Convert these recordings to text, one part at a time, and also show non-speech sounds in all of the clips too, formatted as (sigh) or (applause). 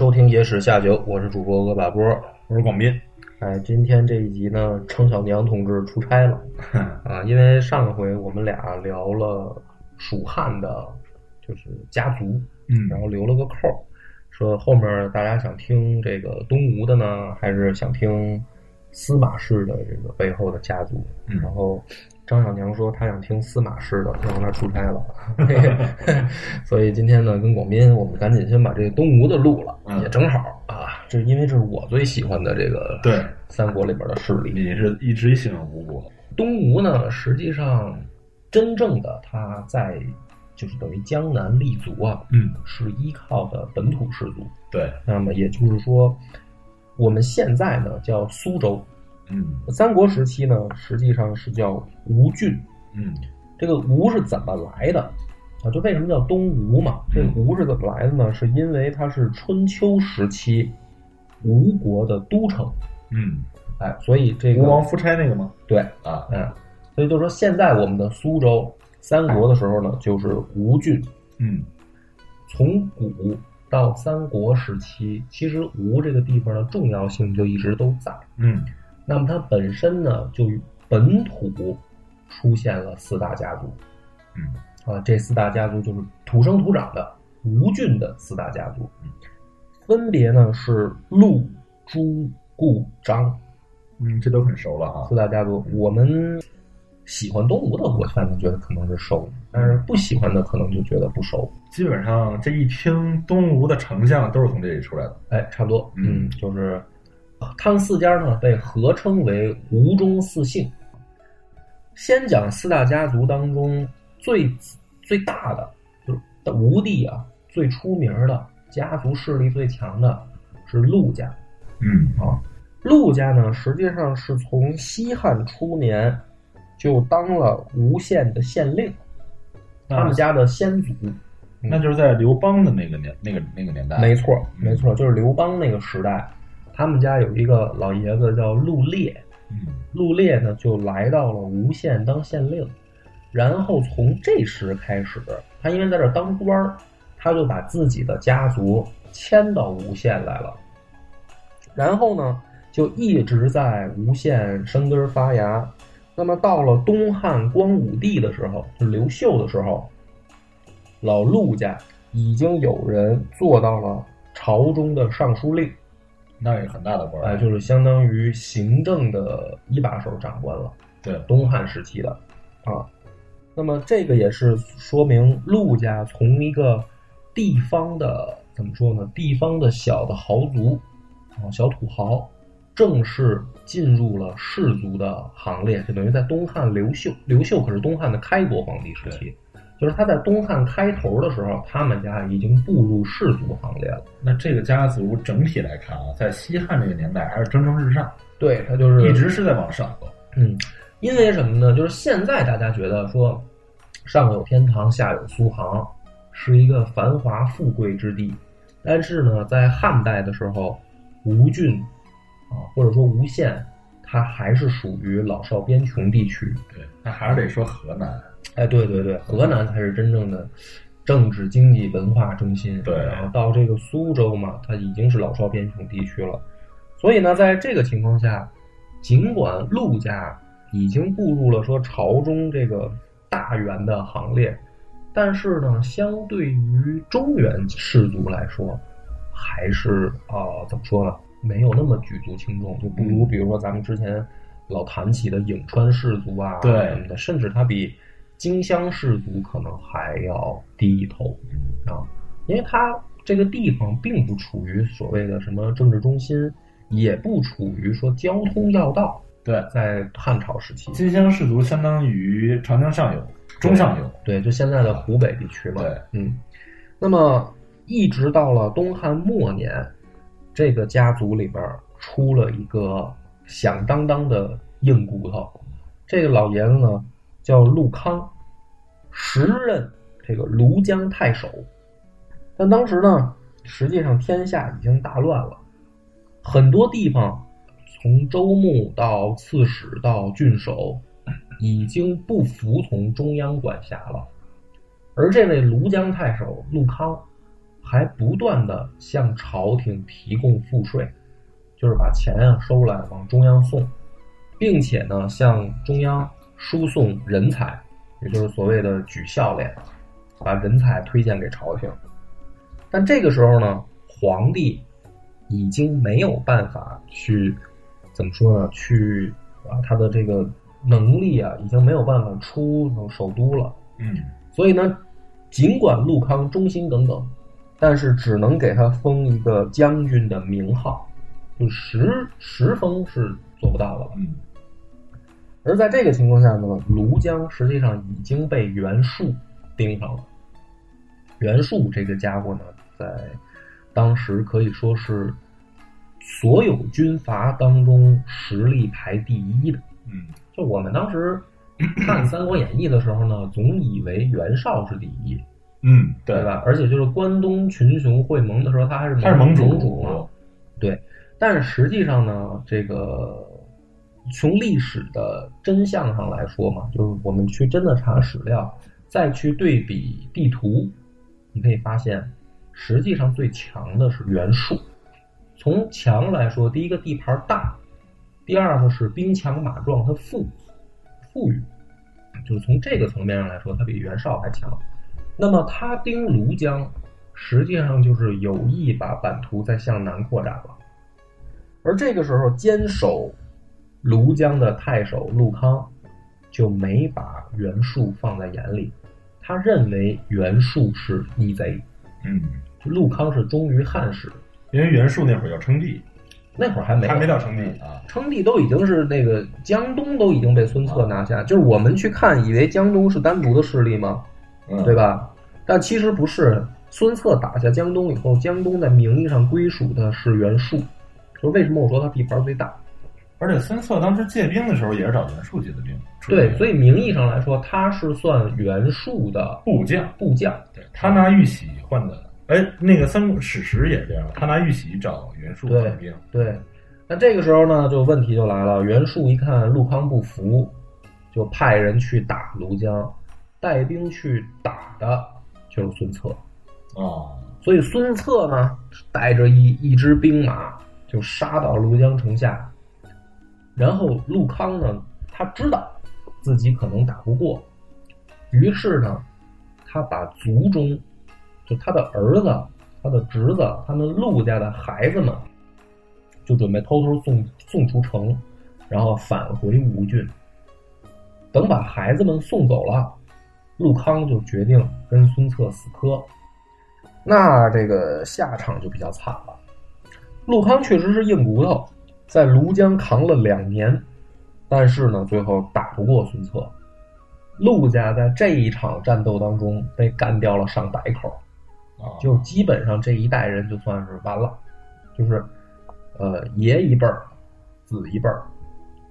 收听《野史下酒》，我是主播恶把波。我是广斌，哎，今天这一集呢，程小娘同志出差了 (laughs) 啊，因为上一回我们俩聊了蜀汉的，就是家族，嗯然后留了个扣儿，说后面大家想听这个东吴的呢，还是想听司马氏的这个背后的家族？嗯然后张小娘说她想听司马氏的，然后她出差了，(laughs) 所以今天呢，跟广斌我们赶紧先把这个东吴的录了，嗯也正好啊，这因为这是我最喜欢的这个对三国里边的势力。你是一直喜欢吴国，东吴呢，实际上真正的他在就是等于江南立足啊，嗯，是依靠的本土氏族。对，那么也就是说，我们现在呢叫苏州，嗯三国时期呢实际上是叫吴郡。嗯这个吴是怎么来的啊？就为什么叫东吴嘛？这吴是怎么来的呢？是因为它是春秋时期吴国的都城，嗯，哎，所以这个吴王夫差那个吗？对，啊，嗯，所以就说现在我们的苏州，三国的时候呢，就是吴郡。嗯从古到三国时期，其实吴这个地方的重要性就一直都在。嗯那么它本身呢，就本土出现了四大家族嗯啊，这四大家族就是土生土长的吴郡的四大家族，分别呢是陆、朱、顾、张嗯，这都很熟了啊四。大家族。我们喜欢东吴的，我反正觉得可能是熟，但是不喜欢的可能就觉得不熟。基本上这一听东吴的丞相都是从这里出来的。哎，差不多，嗯嗯，就是他们四家呢被合称为吴中四姓。先讲四大家族当中最最大的，就是吴地啊，最出名的家族势力最强的是陆家嗯啊。陆家呢，实际上是从西汉初年就当了吴县的县令，他们家的先祖。那就是在刘邦的那个年那个那个年代。没错，嗯没错，就是刘邦那个时代，他们家有一个老爷子叫陆烈，嗯陆烈呢就来到了吴县当县令，然后从这时开始，他因为在这儿当官儿，他就把自己的家族迁到吴县来了，然后呢就一直在吴县生根发芽。那么到了东汉光武帝的时候，就刘秀的时候，老陆家已经有人做到了朝中的尚书令。那也很大的官儿。哎，就是相当于行政的一把手长官了，对，东汉时期的啊。那么这个也是说明陆家从一个地方的怎么说呢？地方的小的豪族啊，小土豪，正式进入了士族的行列，就等于在东汉刘秀，刘秀可是东汉的开国皇帝时期。就是他在东汉开头的时候，他们家已经步入士族行列了。那这个家族整体来看啊，在西汉这个年代还是蒸蒸日上，对他就是一直是在往上走。嗯，因为什么呢？就是现在大家觉得说，上有天堂，下有苏杭，是一个繁华富贵之地。但是呢，在汉代的时候，吴郡啊，或者说吴县，它还是属于老少边穷地区。对，那还是得说河南。哎，对对对，河南才是真正的政治、经济、文化中心。对然后到这个苏州嘛，它已经是老少边穷地区了。所以呢，在这个情况下，尽管陆家已经步入了说朝中这个大员的行列，但是呢，相对于中原士族来说，还是啊、怎么说呢？没有那么举足轻重，就不如比如说咱们之前老谈起的颍川氏族啊，对甚至它比荆襄氏族可能还要低一头啊，因为它这个地方并不处于所谓的什么政治中心，也不处于说交通要道，对，在汉朝时期，金乡氏族相当于长江上游、中上游。对，就现在的湖北地区嘛。对，嗯，那么一直到了东汉末年，这个家族里边出了一个响当当的硬骨头。这个老爷子呢叫陆康，时任这个庐江太守。但当时呢，实际上天下已经大乱了，很多地方从州牧到刺史到郡守，已经不服从中央管辖了。而这位庐江太守陆康，还不断的向朝廷提供赋税，就是把钱啊收来往中央送，并且呢向中央输送人才，也就是所谓的举孝廉，把人才推荐给朝廷。但这个时候呢，皇帝已经没有办法去怎么说呢？去啊，他的这个能力啊，已经没有办法出首都了。嗯所以呢，尽管陆康忠心耿耿，但是只能给他封一个将军的名号，就实实封是做不到的了。嗯而在这个情况下呢，庐江实际上已经被袁术盯上了。袁术这个家伙呢，在当时可以说是所有军阀当中实力排第一的。嗯就我们当时看《三国演义》的时候呢，总以为袁绍是第一，嗯，对？吧？而且就是关东群雄会盟的时候，他还是他是盟主主嘛。对，但是实际上呢，这个从历史的真相上来说嘛，就是我们去真的查史料，再去对比地图，你可以发现，实际上最强的是袁术。从强来说，第一个地盘大，第二个是兵强马壮，他富富裕，就是从这个层面上来说，他比袁绍还强。那么他盯庐江，实际上就是有意把版图再向南扩展了。而这个时候，坚守庐江的太守陆康就没把袁术放在眼里，他认为袁术是逆贼，嗯，陆康是忠于汉室。因为袁术那会儿要称帝，那会儿还没还没到称帝啊。称帝都已经是那个江东都已经被孙策拿下，就是我们去看以为江东是单独的势力吗？嗯，对吧？但其实不是，孙策打下江东以后，江东在名义上归属的是袁术，就是为什么我说他地盘最大？而且孙策当时借兵的时候也是找袁术借的兵，对，所以以名义上来说，他是算袁术的部将，部将。对他拿玉玺换的。哎，那个三史实也是这样，他拿玉玺找袁术对换兵。对，那这个时候呢，就问题就来了。袁术一看陆康不服，就派人去打庐江，带兵去打的就是孙策。哦，所以孙策呢，带着一一支兵马就杀到庐江城下。然后陆康呢，他知道自己可能打不过，于是呢，他把族中就他的儿子、他的侄子、他们陆家的孩子们，就准备偷偷送送出城，然后返回吴郡。等把孩子们送走了，陆康就决定跟孙策死磕。那这个下场就比较惨了。陆康确实是硬骨头，在庐江扛了两年，但是呢，最后打不过孙策。陆家在这一场战斗当中被干掉了上百口，啊，就基本上这一代人就算是完了，就是呃爷一辈儿，子一辈儿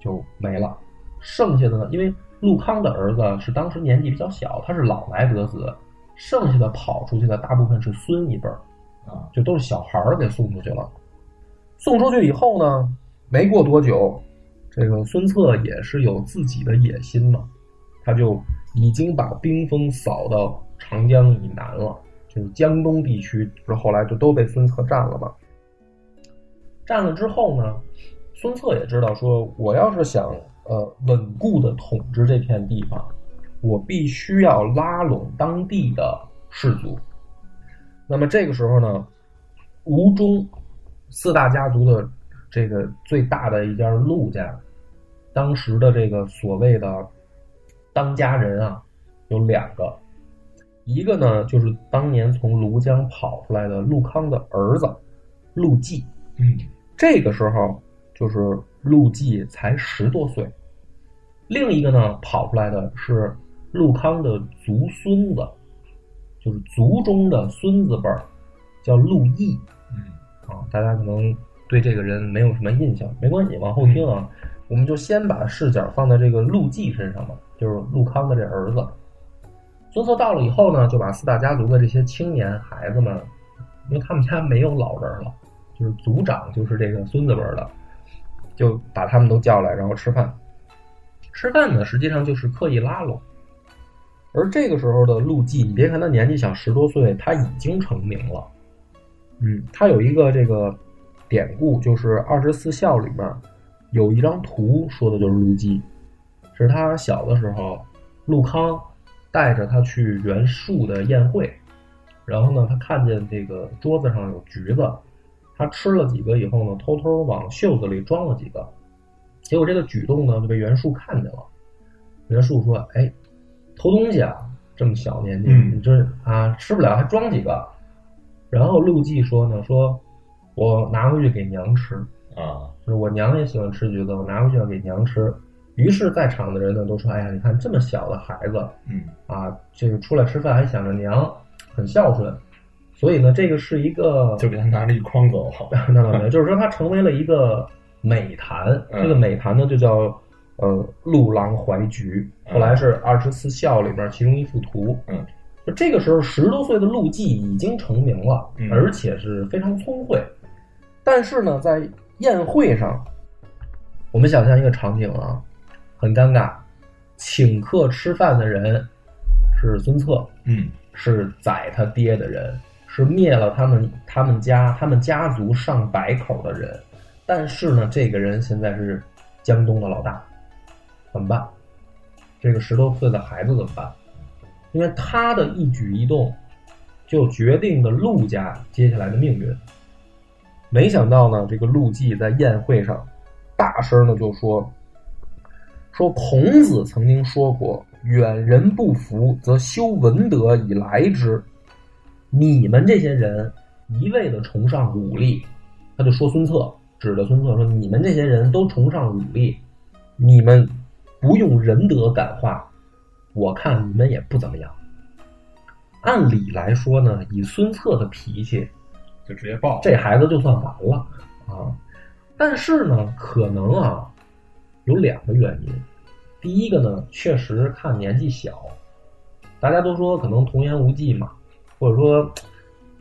就没了。剩下的呢，因为陆康的儿子是当时年纪比较小，他是老来得子，剩下的跑出去的大部分是孙一辈儿，啊，就都是小孩儿给送出去了。送出去以后呢，没过多久，这个孙策也是有自己的野心嘛，他就已经把兵锋扫到长江以南了，就是江东地区，不是后来就都被孙策占了嘛。占了之后呢，孙策也知道说，我要是想呃稳固的统治这片地方，我必须要拉拢当地的士族。那么这个时候呢，吴中四大家族的这个最大的一家陆家，当时的这个所谓的当家人啊，有两个，一个呢就是当年从庐江跑出来的陆康的儿子陆绩，嗯，这个时候就是陆绩才十多岁，另一个呢跑出来的是陆康的族孙子，就是族中的孙子辈儿，叫陆毅嗯。啊，大家可能对这个人没有什么印象，没关系，往后听啊，我们就先把视角放在这个陆绩身上吧，就是陆康的这儿子。孙策到了以后呢，就把四大家族的这些青年孩子们，因为他们家没有老人了，就是族长就是这个孙子辈儿的，就把他们都叫来，然后吃饭。吃饭呢，实际上就是刻意拉拢。而这个时候的陆绩，你别看他年纪小，十多岁，他已经成名了。嗯，他有一个这个典故，就是《二十四孝》里面有一张图，说的就是陆绩，是他小的时候，陆康带着他去袁术的宴会，然后呢，他看见这个桌子上有橘子，他吃了几个以后呢，偷偷往袖子里装了几个，结果这个举动呢就被袁术看见了。袁术说：“哎，偷东西啊，这么小年纪，嗯你这啊吃不了还装几个？”然后陆绩说呢：“说我拿回去给娘吃，啊，就是我娘也喜欢吃橘子，我拿回去要给娘吃。”于是，在场的人呢都说：“哎呀，你看这么小的孩子，嗯啊，这个出来吃饭还想着娘，很孝顺。所以呢，这个是一个就给他拿了一筐走，(laughs) 那倒没有，就是说他成为了一个美谈。嗯这个美谈呢，就叫呃陆郎怀橘，后来是二十四孝里边其中一幅图。嗯，就这个时候十多岁的陆绩已经成名了，嗯而且是非常聪慧。但是呢，在宴会上，我们想象一个场景啊，很尴尬，请客吃饭的人是孙策，嗯是宰他爹的人，是灭了他们他们家他们家族上百口的人。但是呢，这个人现在是江东的老大，怎么办？这个十多岁的孩子怎么办？因为他的一举一动，就决定了陆家接下来的命运。没想到呢，这个陆绩在宴会上大声的就说：“说孔子曾经说过，远人不服，则修文德以来之。你们这些人一味的崇尚武力，他就说孙策，指着孙策说：你们这些人都崇尚武力，你们不用仁德感化，我看你们也不怎么样。按理来说呢，以孙策的脾气，就直接报，这孩子就算完了啊。但是呢，可能啊有两个原因。第一个呢，确实看年纪小，大家都说可能童言无忌嘛，或者说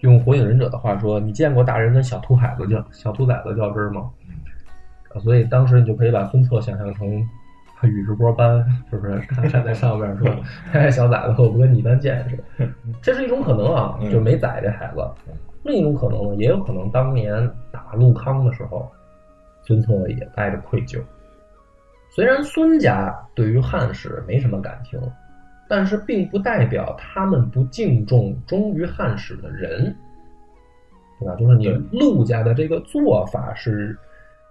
用火影忍者的话说，你见过大人跟小兔崽子较小兔崽子较真吗？啊，所以当时你就可以把孙策想象成宇智波斑，是不是？他站在上面说：“ (laughs) 哎，小崽子，我不跟你一般见识。”这是一种可能啊，嗯就没宰这孩子。另一种可能呢，也有可能当年打陆康的时候，孙策也带着愧疚。虽然孙家对于汉室没什么感情，但是并不代表他们不敬重忠于汉室的人，对吧？就是你陆家的这个做法是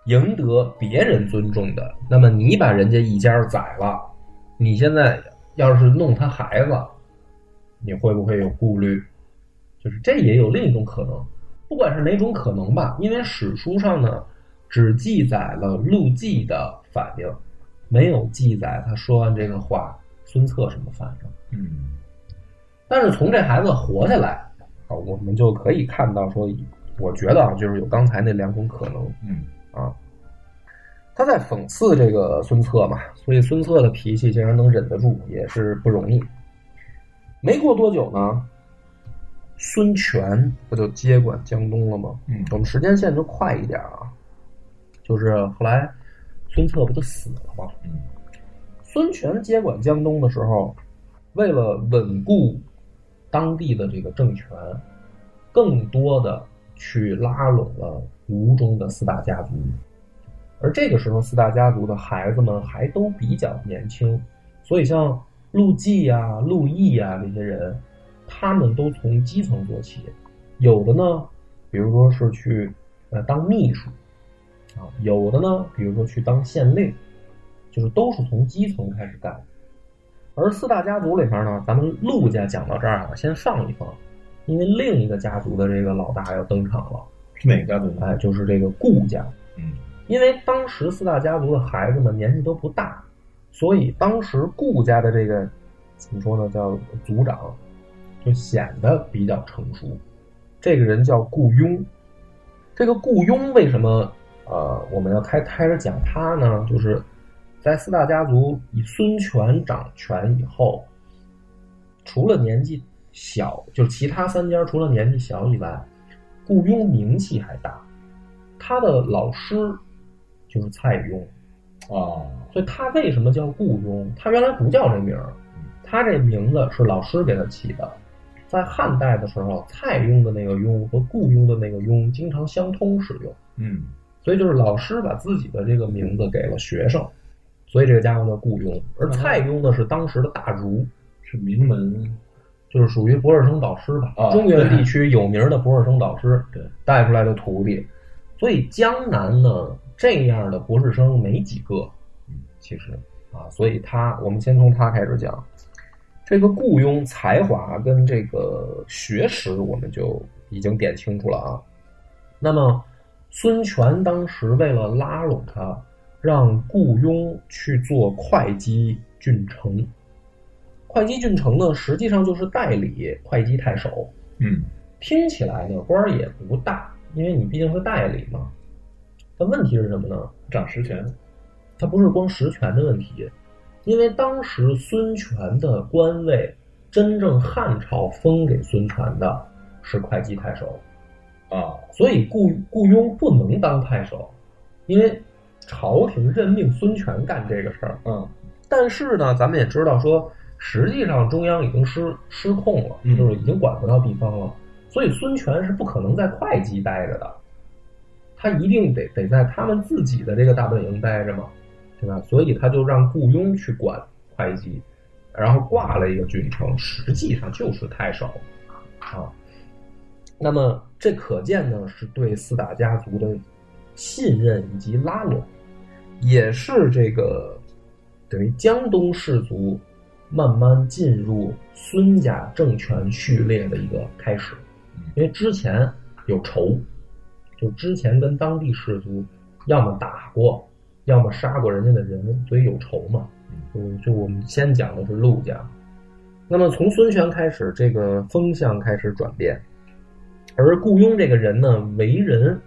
赢得别人尊重的。那么你把人家一家宰了，你现在要是弄他孩子，你会不会有顾虑？就是这也有另一种可能，不管是哪种可能吧，因为史书上呢只记载了陆绩的反应，没有记载他说完这个话孙策什么反应。嗯但是从这孩子活下来啊，我们就可以看到说，我觉得啊，就是有刚才那两种可能嗯。他在讽刺这个孙策嘛，所以孙策的脾气竟然能忍得住，也是不容易。没过多久呢，孙权不就接管江东了吗？嗯我们时间线就快一点啊，就是后来孙策不就死了吗？嗯孙权接管江东的时候，为了稳固当地的这个政权，更多的去拉拢了吴中的四大家族。而这个时候，四大家族的孩子们还都比较年轻，所以像陆绩呀、陆毅呀这些人，他们都从基层做起。有的呢，比如说是去呃当秘书啊，有的呢，比如说去当县令。就是都是从基层开始干。而四大家族里边呢，咱们陆家讲到这儿啊，先放一放，因为另一个家族的这个老大要登场了，是哪个家族呢？哎，就是这个顾家。嗯因为当时四大家族的孩子们年纪都不大，所以当时顾家的这个怎么说呢，叫族长，就显得比较成熟。这个人叫顾雍。这个顾雍为什么呃我们要开开始讲他呢？就是在四大家族以孙权掌权以后，除了年纪小，就是其他三家除了年纪小以外，顾雍名气还大。他的老师就是蔡邕，啊，所以他为什么叫顾雍？他原来不叫这名儿，他这名字是老师给他起的。在汉代的时候，蔡邕的那个邕和顾雍的那个邕经常相通使用，嗯所以就是老师把自己的这个名字给了学生，所以这个家伙叫顾雍。而蔡邕呢是当时的大儒，是名门，就是属于博士生导师吧，啊中原地区有名的博士生导师，对，带出来的徒弟。所以江南呢这样的博士生没几个，其实啊，所以他我们先从他开始讲。这个雇佣才华跟这个学识，我们就已经点清楚了啊。那么孙权当时为了拉拢他，让雇佣去做会稽郡丞。会稽郡丞呢，实际上就是代理会稽太守。嗯听起来呢官儿也不大，因为你毕竟是代理嘛。但问题是什么呢？掌实权，它不是光实权的问题，因为当时孙权的官位，真正汉朝封给孙权的是会稽太守，啊，所以雇雇佣不能当太守，因为朝廷任命孙权干这个事儿。嗯但是呢，咱们也知道说，实际上中央已经失失控了，嗯就是已经管不到地方了，所以孙权是不可能在会稽待着的，他一定得得在他们自己的这个大本营待着嘛，对吧？所以他就让雇佣去管会稽，然后挂了一个郡丞，实际上就是太守啊。那么这可见呢，是对四大家族的信任以及拉拢，也是这个等于江东士族慢慢进入孙家政权序列的一个开始。因为之前有仇，就之前跟当地氏族要么打过，要么杀过人家的人，所以有仇嘛。就就我们先讲的是陆家，那么从孙权开始，这个风向开始转变，而顾雍这个人呢，为人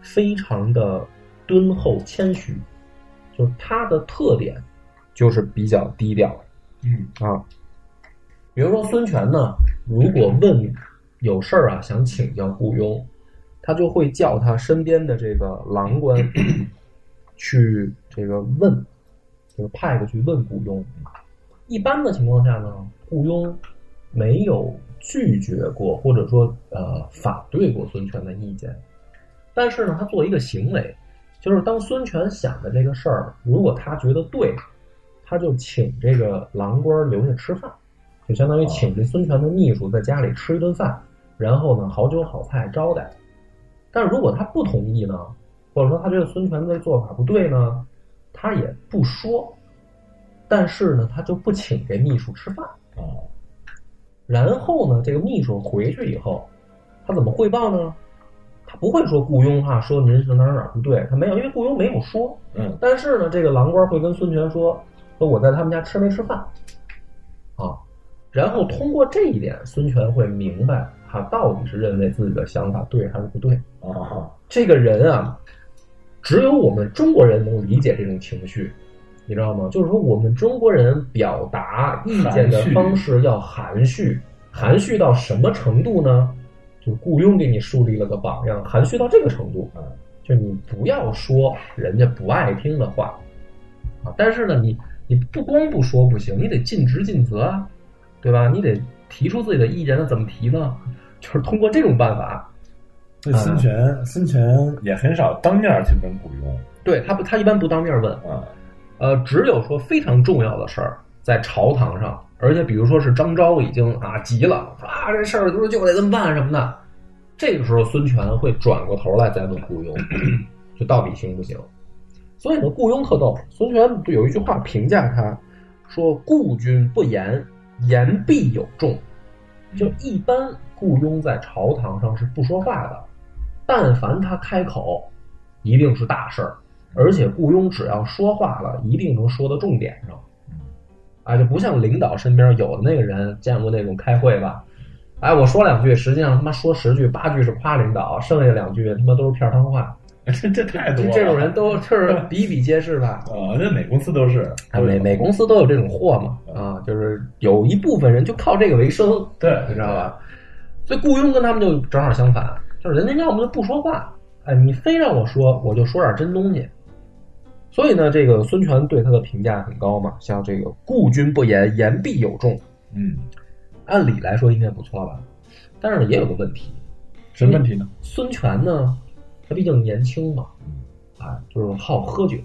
非常的敦厚谦虚，就是他的特点就是比较低调嗯啊。比如说孙权呢，如果问有事儿啊，想请教顾雍，他就会叫他身边的这个郎官 (coughs) 去这个问，就是派过去问雇佣。一般的情况下呢，雇佣没有拒绝过，或者说呃反对过孙权的意见，但是呢，他做一个行为，就是当孙权想的这个事儿，如果他觉得对，他就请这个郎官留下吃饭，就相当于请这孙权的秘书在家里吃一顿饭，然后呢好酒好菜招待。但是如果他不同意呢，或者说他觉得孙权的做法不对呢，他也不说，但是呢他就不请这秘书吃饭。啊，然后呢，这个秘书回去以后，他怎么汇报呢？他不会说雇佣哈，说您是哪儿哪儿不对，他没有，因为雇佣没有说。嗯但是呢，这个郎官会跟孙权说，说我在他们家吃没吃饭，啊，然后通过这一点，孙权会明白他到底是认为自己的想法对还是不对。啊，这个人啊，只有我们中国人能理解这种情绪，你知道吗？就是说，我们中国人表达意见的方式要含蓄，含蓄到什么程度呢？就雇佣给你树立了个榜样，含蓄到这个程度啊，就你不要说人家不爱听的话啊，但是呢，你你不光不说不行，你得尽职尽责啊，对吧？你得提出自己的意见，那怎么提呢？就是通过这种办法，那孙权孙权也很少当面去问顾雍对他不，他一般不当面问，啊，呃，只有说非常重要的事儿在朝堂上，而且比如说是张昭已经啊急了，说啊这事儿就就得这么办什么的，这个时候孙权会转过头来再问雇佣，就到底行不行？所以呢，雇佣特逗，孙权有一句话评价他，说故君不言，言必有重。就一般雇佣在朝堂上是不说话的，但凡他开口，一定是大事儿。而且雇佣只要说话了，一定能说到重点上，啊，就不像领导身边有的那个人见过那种开会吧，哎，我说两句，实际上他妈说十句八句是夸领导，剩下两句他妈都是片儿汤话。(laughs) 这这太多了。这种人都是比比皆是吧？(laughs) 啊，那每公司都是，啊，每每公司都有这种货嘛，啊，就是有一部分人就靠这个为生，对，你知道吧？所以雇佣跟他们就正好相反，就是人家要么就不说话，哎，你非让我说，我就说点真东西。所以呢，这个孙权对他的评价很高嘛，像这个“故君不言，言必有重嗯，”，按理来说应该不错吧？但是，也有个问题，什么问题呢？孙权呢，他毕竟年轻嘛，啊，就是好喝酒，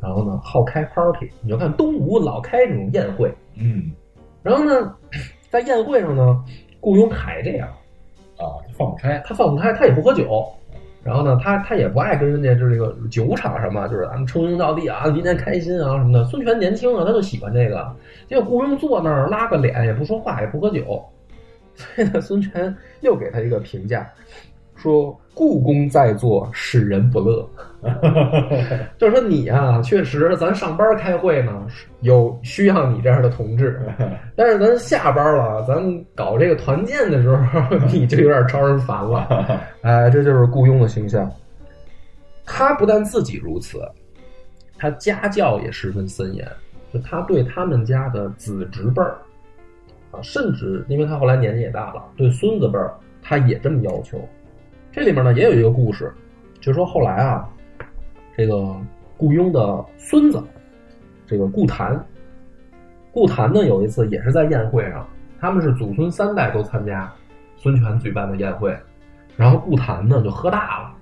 然后呢好开 party。你就看东吴老开这种宴会，嗯，然后呢，在宴会上呢，雇佣凯这样，啊，放不开，他放不开，他也不喝酒，然后呢，他他也不爱跟人家就是这个酒场什么，就是咱们称兄道弟啊，今天开心啊什么的。孙权年轻啊，他就喜欢这个。结果雇佣坐那儿拉个脸，也不说话，也不喝酒。所以呢，孙权又给他一个评价，说故宫在座，使人不乐。(laughs) 就是说你啊，确实咱上班开会呢，有需要你这样的同志，(laughs) 但是咱下班了，咱搞这个团建的时候，(laughs) 你就有点招人烦了。哎，这就是雇佣的形象。他不但自己如此，他家教也十分森严，就他对他们家的子侄辈儿啊，甚至因为他后来年纪也大了，对孙子辈儿他也这么要求。这里面呢也有一个故事，就说后来啊，这个雇佣的孙子，这个顾谭，顾谭呢有一次也是在宴会上，他们是祖孙三代都参加孙权举办的宴会，然后顾谭呢就喝大了，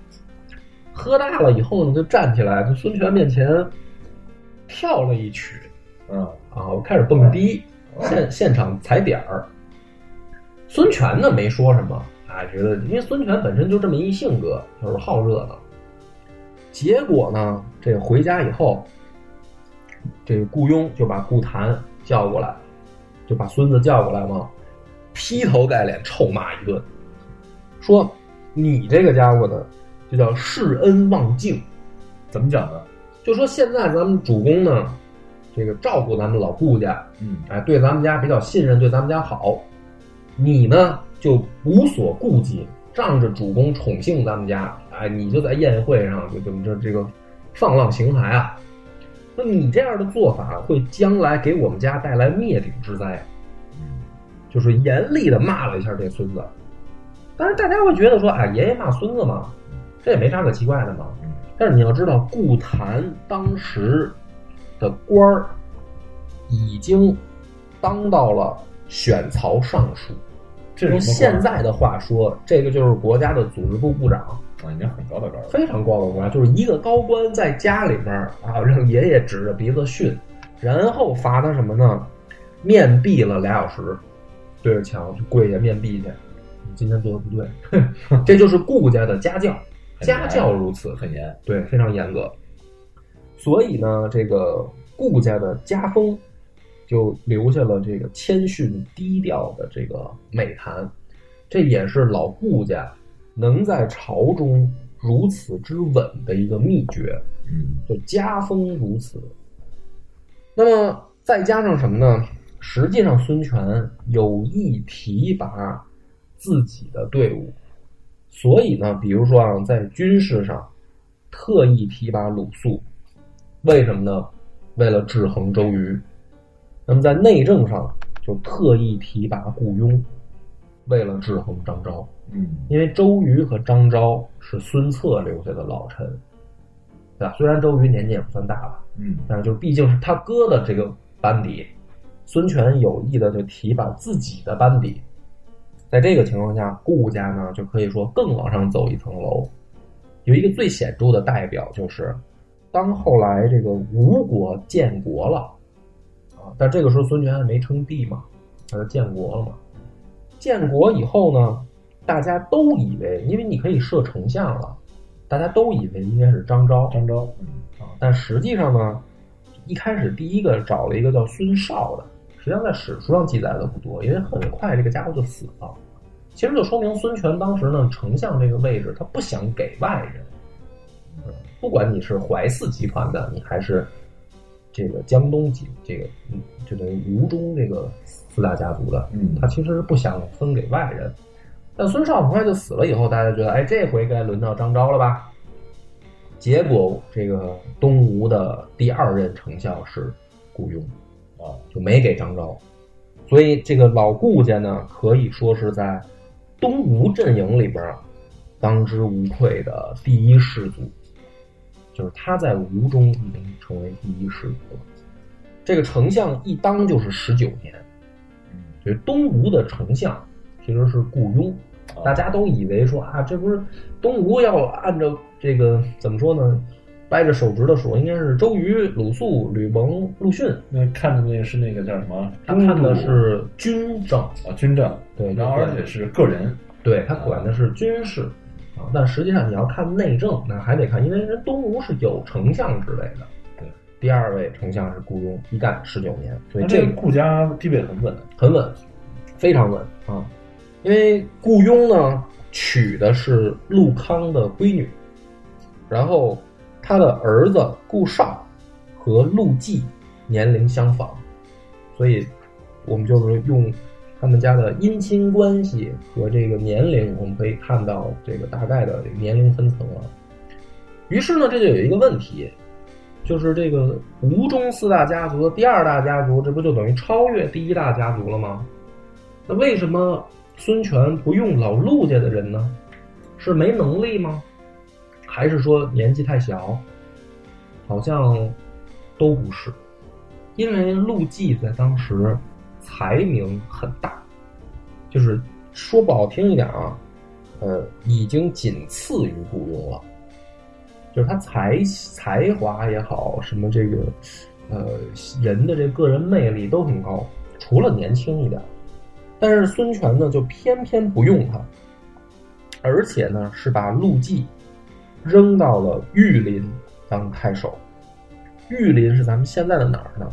喝大了以后呢就站起来，在孙权面前跳了一曲，嗯，啊，我开始蹦迪，现现场踩点儿。孙权呢没说什么，啊，觉得因为孙权本身就这么一性格，就是好热闹。结果呢，这个回家以后，这个雇佣就把顾谭叫过来，就把孙子叫过来嘛，劈头盖脸臭骂一顿，说你这个家伙呢，就叫世恩忘敬。怎么讲呢？就说现在咱们主公呢，这个照顾咱们老顾家，嗯，哎，对咱们家比较信任，对咱们家好，你呢就无所顾忌，仗着主公宠幸咱们家，哎，你就在宴会上就怎么着这个放浪形骸啊？那你这样的做法会将来给我们家带来灭顶之灾，就是严厉的骂了一下这孙子。但是，大家会觉得说，哎，爷爷骂孙子嘛，这也没啥可奇怪的嘛。但是你要知道，顾谭当时的官儿已经当到了选曹尚书，用这用现在的话说，这个就是国家的组织部部长，啊，已经很高的官了。非常高的官，就是一个高官在家里面啊，让爷爷指着鼻子训，然后罚他什么呢？面壁了俩小时，对着墙就跪下面壁去。你今天做的不对，(laughs) 这就是顾家的家教，家教如此，很严，对，非常严格。所以呢，这个顾家的家风就留下了这个谦逊低调的这个美谈，这也是老顾家能在朝中如此之稳的一个秘诀，嗯就家风如此。那么再加上什么呢？实际上，孙权有意提拔自己的队伍，所以呢，比如说啊，在军事上特意提拔鲁肃，为什么呢？为了制衡周瑜。那么在内政上就特意提拔雇佣，为了制衡张昭。嗯因为周瑜和张昭是孙策留下的老臣，对吧？虽然周瑜年纪也不算大吧，嗯但是就毕竟是他哥的这个班底，孙权有意的就提拔自己的班底，在这个情况下，顾家呢就可以说更往上走一层楼。有一个最显著的代表就是，当后来这个吴国建国了，啊，但这个时候孙权还没称帝嘛，他就建国了嘛。建国以后呢，大家都以为，因为你可以设丞相了，大家都以为应该是张昭，张昭，嗯啊，但实际上呢，一开始第一个找了一个叫孙绍的，实际上在史书上记载的不多，因为很快这个家伙就死了。其实就说明孙权当时呢，丞相这个位置他不想给外人，嗯不管你是怀四集团的，你还是这个江东几这个嗯这个吴中这个四大家族的，嗯他其实是不想分给外人。但孙绍很快就死了以后，大家觉得，哎，这回该轮到张昭了吧？结果这个东吴的第二任丞相是顾雍，啊，就没给张昭，所以这个老顾家呢，可以说是在东吴阵营里边儿当之无愧的第一士族，就是他在吴中已经成为第一世族了。这个丞相一当就是十九年，嗯所以东吴的丞相其实是顾雍，啊大家都以为说啊，这不是东吴要按照这个怎么说呢？掰着手指头数，应该是周瑜、鲁肃、吕蒙、陆逊。那看的那是那个叫什么？他看的是军政，啊军政，对然后而且是个人，对他管的是军事啊。但实际上你要看内政，那还得看，因为人东吴是有丞相之位的。对，第二位丞相是顾雍，一干十九年，所以这个这个顾家地位很稳。很稳，非常稳啊。因为顾雍呢娶的是陆康的闺女，然后他的儿子顾绍和陆绩年龄相仿，所以我们就是用他们家的姻亲关系和这个年龄，我们可以看到这个大概的年龄分层了。于是呢，这就有一个问题，就是这个吴中四大家族的第二大家族，这不就等于超越第一大家族了吗？那为什么孙权不用老陆家的人呢？是没能力吗？还是说年纪太小？好像都不是，因为陆绩在当时才名很大，就是说不好听一点啊，呃，已经仅次于顾雍了。就是他才才华也好，什么这个呃人的这个人魅力都很高，除了年轻一点。但是孙权呢，就偏偏不用他，而且呢是把陆绩扔到了玉林当太守。玉林是咱们现在的哪儿呢？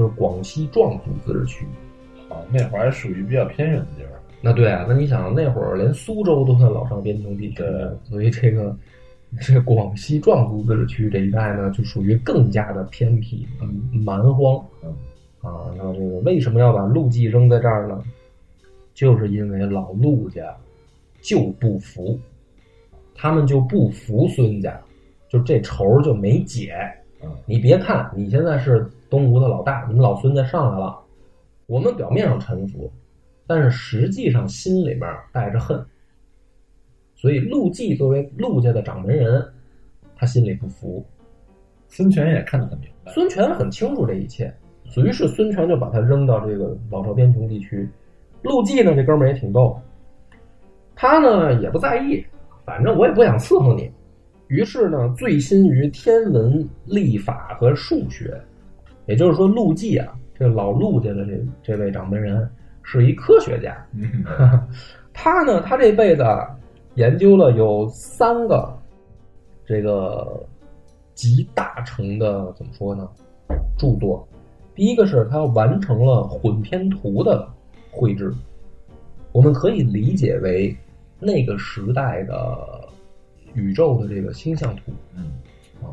就是广西壮族自治区。啊，那会儿还属于比较偏远的地儿。那对啊，那你想那会儿连苏州都算老上边穷地区，所以这个这个广西壮族自治区这一带呢，就属于更加的偏僻、嗯蛮荒。嗯啊，那这个为什么要把陆绩扔在这儿呢？就是因为老陆家就不服，他们就不服孙家，就这仇就没解。嗯你别看你现在是东吴的老大，你们老孙家上来了，我们表面上臣服，但是实际上心里面带着恨。所以陆绩作为陆家的掌门人，他心里不服。孙权也看得很明白。孙权很清楚这一切，于是孙权就把他扔到这个老巢边穷地区。陆绩呢，这哥们儿也挺逗，他呢也不在意，反正我也不想伺候你。于是呢，醉心于天文、历法和数学，也就是说，陆绩啊，这个老陆家的这这位掌门人是一科学家。(laughs) 嗯他呢，他这辈子啊研究了有三个这个集大成的怎么说呢著作。第一个是他完成了混天图的绘制，我们可以理解为那个时代的宇宙的这个星象图。嗯啊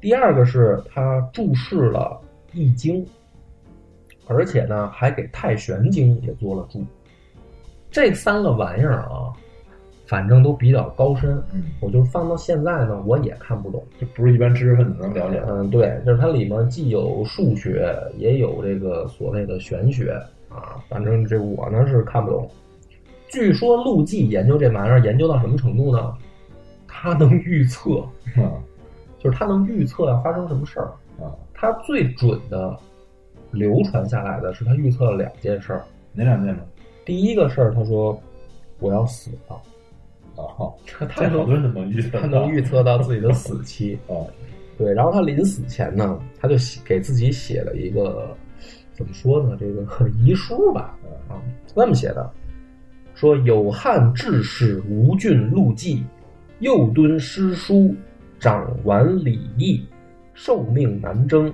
第二个是他注释了《易经》，而且呢还给《太玄经》也做了注。这三个玩意儿啊，反正都比较高深，嗯，我就放到现在呢，我也看不懂。就不是一般知识分子能了解。嗯，对，就是它里面既有数学，也有这个所谓的玄学啊。反正这我呢是看不懂。据说陆绩研究这玩意儿研究到什么程度呢？他能预测，啊就是他能预测要发生什么事儿。啊，他最准的流传下来的是他预测了两件事儿。哪两件呢？第一个事儿，他说我要死了，啊，好，他能这好多人能预测到，他能预测到自己的死期。(laughs) 啊，对，然后他临死前呢，他就写给自己写了一个怎么说呢？这个 (laughs) 遗书吧，啊，这么写的，说有汉志士吴郡陆绩，右敦诗书，掌玩礼义，受命难征，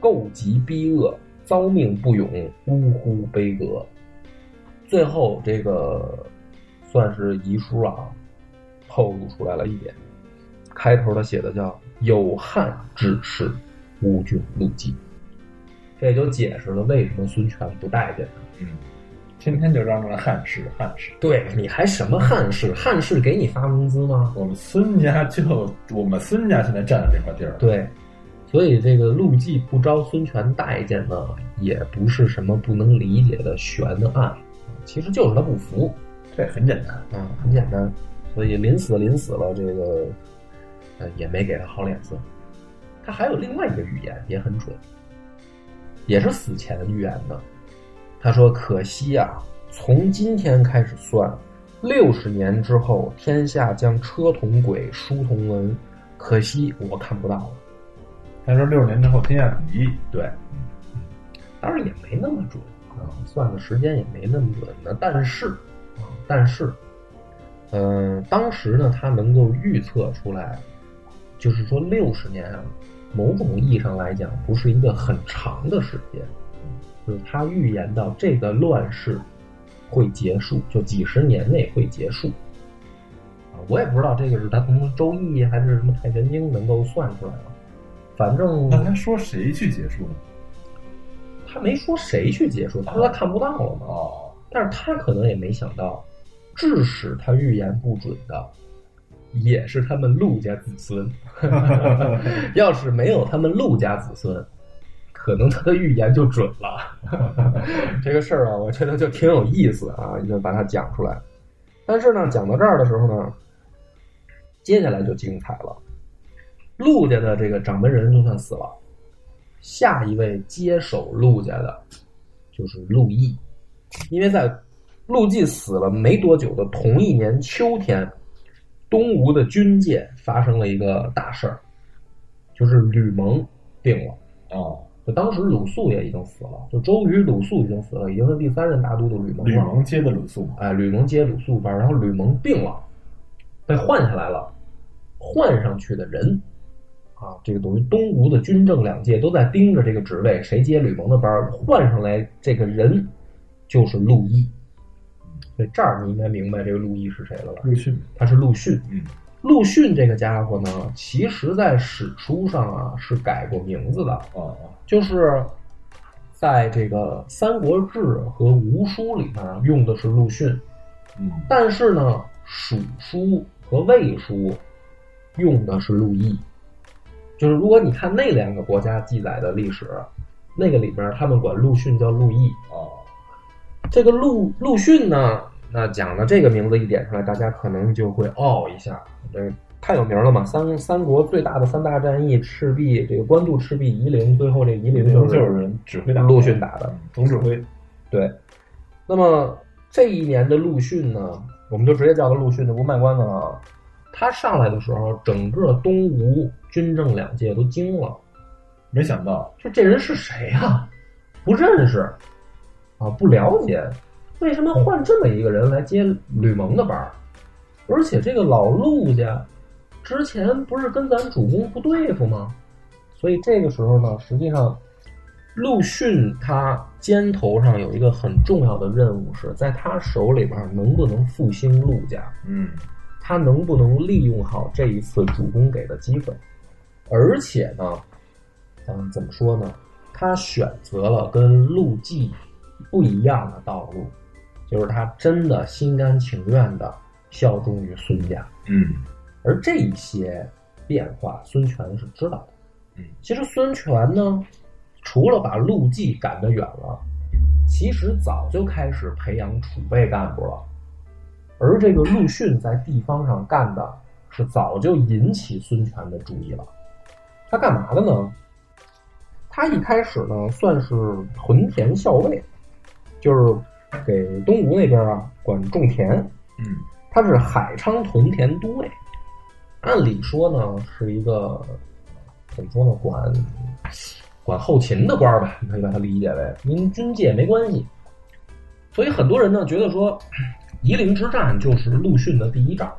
构疾逼恶，遭命不勇，呜呼悲歌。最后这个算是遗书啊，透露出来了一点。开头他写的叫“有汉之士，吴郡陆绩”，这也就解释了为什么孙权不待见他。嗯，天天就嚷嚷汉室汉室。对，你还什么汉室？汉室给你发工资吗？我们孙家就我们孙家现在占了这块地儿。对，所以这个陆绩不招孙权待见呢，也不是什么不能理解的悬案，其实就是他不服。这很简单啊，很简单。所以临死临死了，这个呃也没给他好脸色。他还有另外一个预言也很准，也是死前预言的。他说：“可惜啊，从今天开始算，六十年之后，天下将车同轨，书同文。可惜我看不到了。”他说：“六十年之后，天下统一。”对，当然也没那么准啊，算的时间也没那么准呢。但是啊，但是。嗯，当时呢，他能够预测出来，就是说六十年啊，某种意义上来讲，不是一个很长的时间。就是他预言到这个乱世会结束，就几十年内会结束。啊，我也不知道这个是他从《周易》还是什么《太玄经》能够算出来的。反正那他说谁去结束呢？他没说谁去结束，他说他看不到了嘛。哦，但是他可能也没想到。致使他预言不准的，也是他们陆家子孙。(laughs) 要是没有他们陆家子孙，可能他的预言就准了。(laughs) 这个事儿啊，我觉得就挺有意思啊，就把它讲出来。但是呢，讲到这儿的时候呢，接下来就精彩了。陆家的这个掌门人就算死了，下一位接手陆家的，就是陆毅，因为在。陆绩死了没多久的同一年秋天，东吴的军界发生了一个大事儿，就是吕蒙病了。哦，就当时鲁肃也已经死了，就周瑜、鲁肃已经死了，已经是第三任大都督吕蒙了。吕蒙接的鲁肃，哎，吕蒙接鲁肃班，然后吕蒙病了，被换下来了。换上去的人，啊，这个等于东吴的军政两界都在盯着这个职位，谁接吕蒙的班？换上来这个人就是陆毅。所以这儿你应该明白这个陆毅是谁了吧？陆逊，他是陆逊。嗯，陆逊这个家伙呢，其实在史书上啊是改过名字的。啊就是在这个《三国志》和《吴书》里面用的是陆逊。嗯，但是呢，《蜀书》和《魏书》用的是陆毅。就是如果你看那两个国家记载的历史，那个里边他们管陆逊叫陆毅。啊。这个陆陆逊呢，那讲了这个名字一点出来，大家可能就会哦一下，这太有名了嘛！三三国最大的三大战役，赤壁这个官渡、赤壁、夷陵，最后这夷陵就是人指挥打陆逊打的总指挥。对，那么这一年的陆逊呢，我们就直接叫他陆逊，就不卖关子了。他上来的时候，整个东吴军政两界都惊了，没想到，就这人是谁呀？不认识。啊，不了解，为什么换这么一个人来接吕蒙的班儿？而且这个老陆家之前不是跟咱主公不对付吗？所以这个时候呢，实际上陆逊他肩头上有一个很重要的任务，是在他手里边能不能复兴陆家？嗯，他能不能利用好这一次主公给的机会？而且呢，嗯，怎么说呢？他选择了跟陆绩。不一样的道路，就是他真的心甘情愿的效忠于孙家。嗯，而这一些变化，孙权是知道的。嗯，其实孙权呢，除了把陆绩赶得远了，其实早就开始培养储备干部了。而这个陆逊在地方上干的是早就引起孙权的注意了。他干嘛的呢？他一开始呢，算是屯田校尉。就是给东吴那边啊管种田，嗯，他是海昌屯田都尉，按理说呢是一个怎么说呢管管后勤的官儿吧，你可以把它理解为跟军界没关系。所以很多人呢觉得说夷陵之战就是陆逊的第一仗，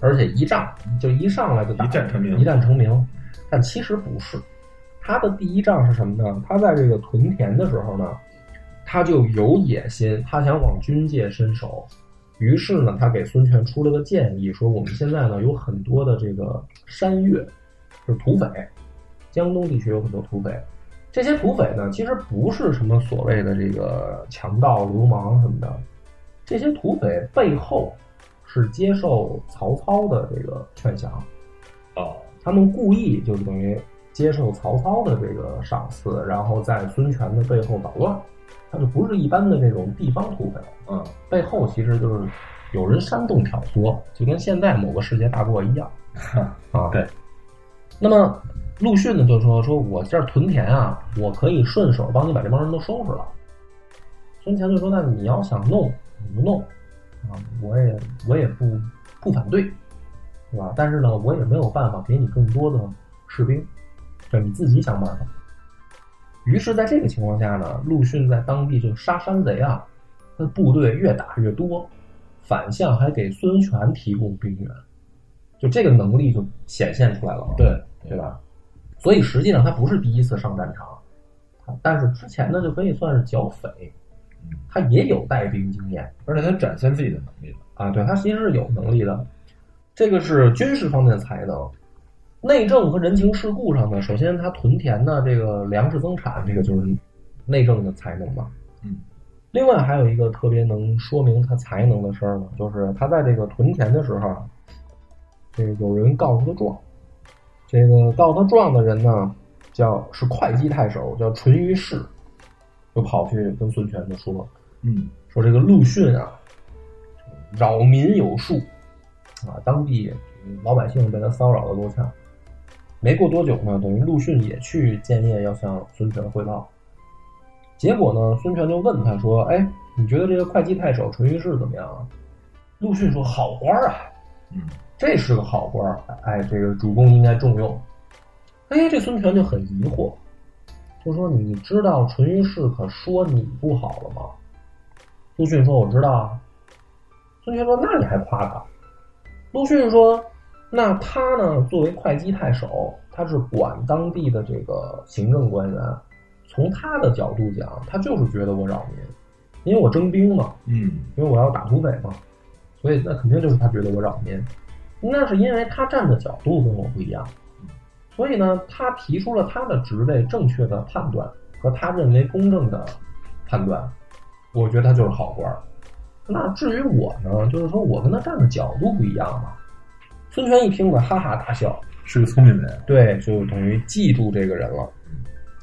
而且一仗就一上来就打一战成名，一战成名。但其实不是，他的第一仗是什么呢？他在这个屯田的时候呢。他就有野心，他想往军界伸手，于是呢，他给孙权出了个建议，说我们现在呢有很多的这个山越，就是土匪，江东地区有很多土匪，这些土匪呢，其实不是什么所谓的这个强盗、流氓什么的，这些土匪背后是接受曹操的这个劝降，哦，他们故意就等于接受曹操的这个赏赐，然后在孙权的背后捣乱，他就不是一般的这种地方土匪了。嗯，背后其实就是有人煽动挑唆，就跟现在某个世界大国一样啊。对。那么陆逊呢就说：“说我这儿屯田啊，我可以顺手帮你把这帮人都收拾了。”孙权就说：“那你要想弄，你就弄啊，我也我也不不反对，对吧？但是呢，我也没有办法给你更多的士兵，这你自己想办法。”于是，在这个情况下呢，陆逊在当地就杀山贼啊，他的部队越打越多，反向还给孙权提供兵源，就这个能力就显现出来了嘛，对对吧？所以实际上他不是第一次上战场，啊但是之前呢就可以算是剿匪，他也有带兵经验而且他展现自己的能力了。啊，对他其实是有能力的，这个是军事方面的才能。内政和人情世故上呢，首先他屯田呢这个粮食增产，这个就是内政的才能嘛。嗯，另外还有一个特别能说明他才能的事儿呢，就是他在这个屯田的时候啊，这个有人告他状，这个告他状的人呢，叫是会稽太守，叫淳于氏，就跑去跟孙权就说，嗯，说这个陆逊啊，扰民有数啊，当地老百姓被他骚扰的够呛。没过多久呢，等于陆逊也去建业，要向孙权汇报。结果呢，孙权就问他说：“哎，你觉得这个会稽太守淳于氏怎么样啊？”陆逊说：“好官儿啊，嗯，这是个好官儿，哎，这个主公应该重用。”哎，这孙权就很疑惑，就说：“你知道淳于氏可说你不好了吗？”陆逊说：“我知道啊。”孙权说：“那你还夸他？”陆逊说：“那他呢？作为会稽太守，他是管当地的这个行政官员。从他的角度讲，他就是觉得我扰民，因为我征兵嘛，嗯，因为我要打土匪嘛，所以那肯定就是他觉得我扰民。那是因为他站的角度跟我不一样，所以呢，他提出了他的职位正确的判断和他认为公正的判断，我觉得他就是好官儿。那至于我呢，就是说我跟他站的角度不一样嘛。孙权一听呢，哈哈大笑，是个聪明人。对，就等于记住这个人了。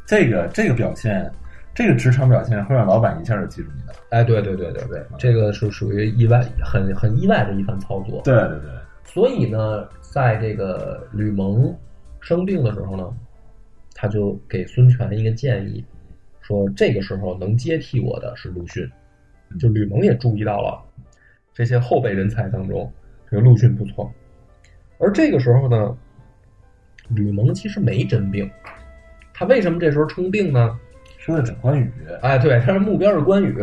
这个这个表现，这个职场表现会让老板一下就记住你的。哎，对对对对对，这个是属于意外，很很意外的一番操作。对对对，所以呢，在这个吕蒙生病的时候呢，他就给孙权一个建议，说这个时候能接替我的是陆逊。就吕蒙也注意到了这些后备人才当中，这个陆逊不错。而这个时候呢，吕蒙其实没真病，他为什么这时候称病呢？是为了关羽。哎，对，他的目标是关羽，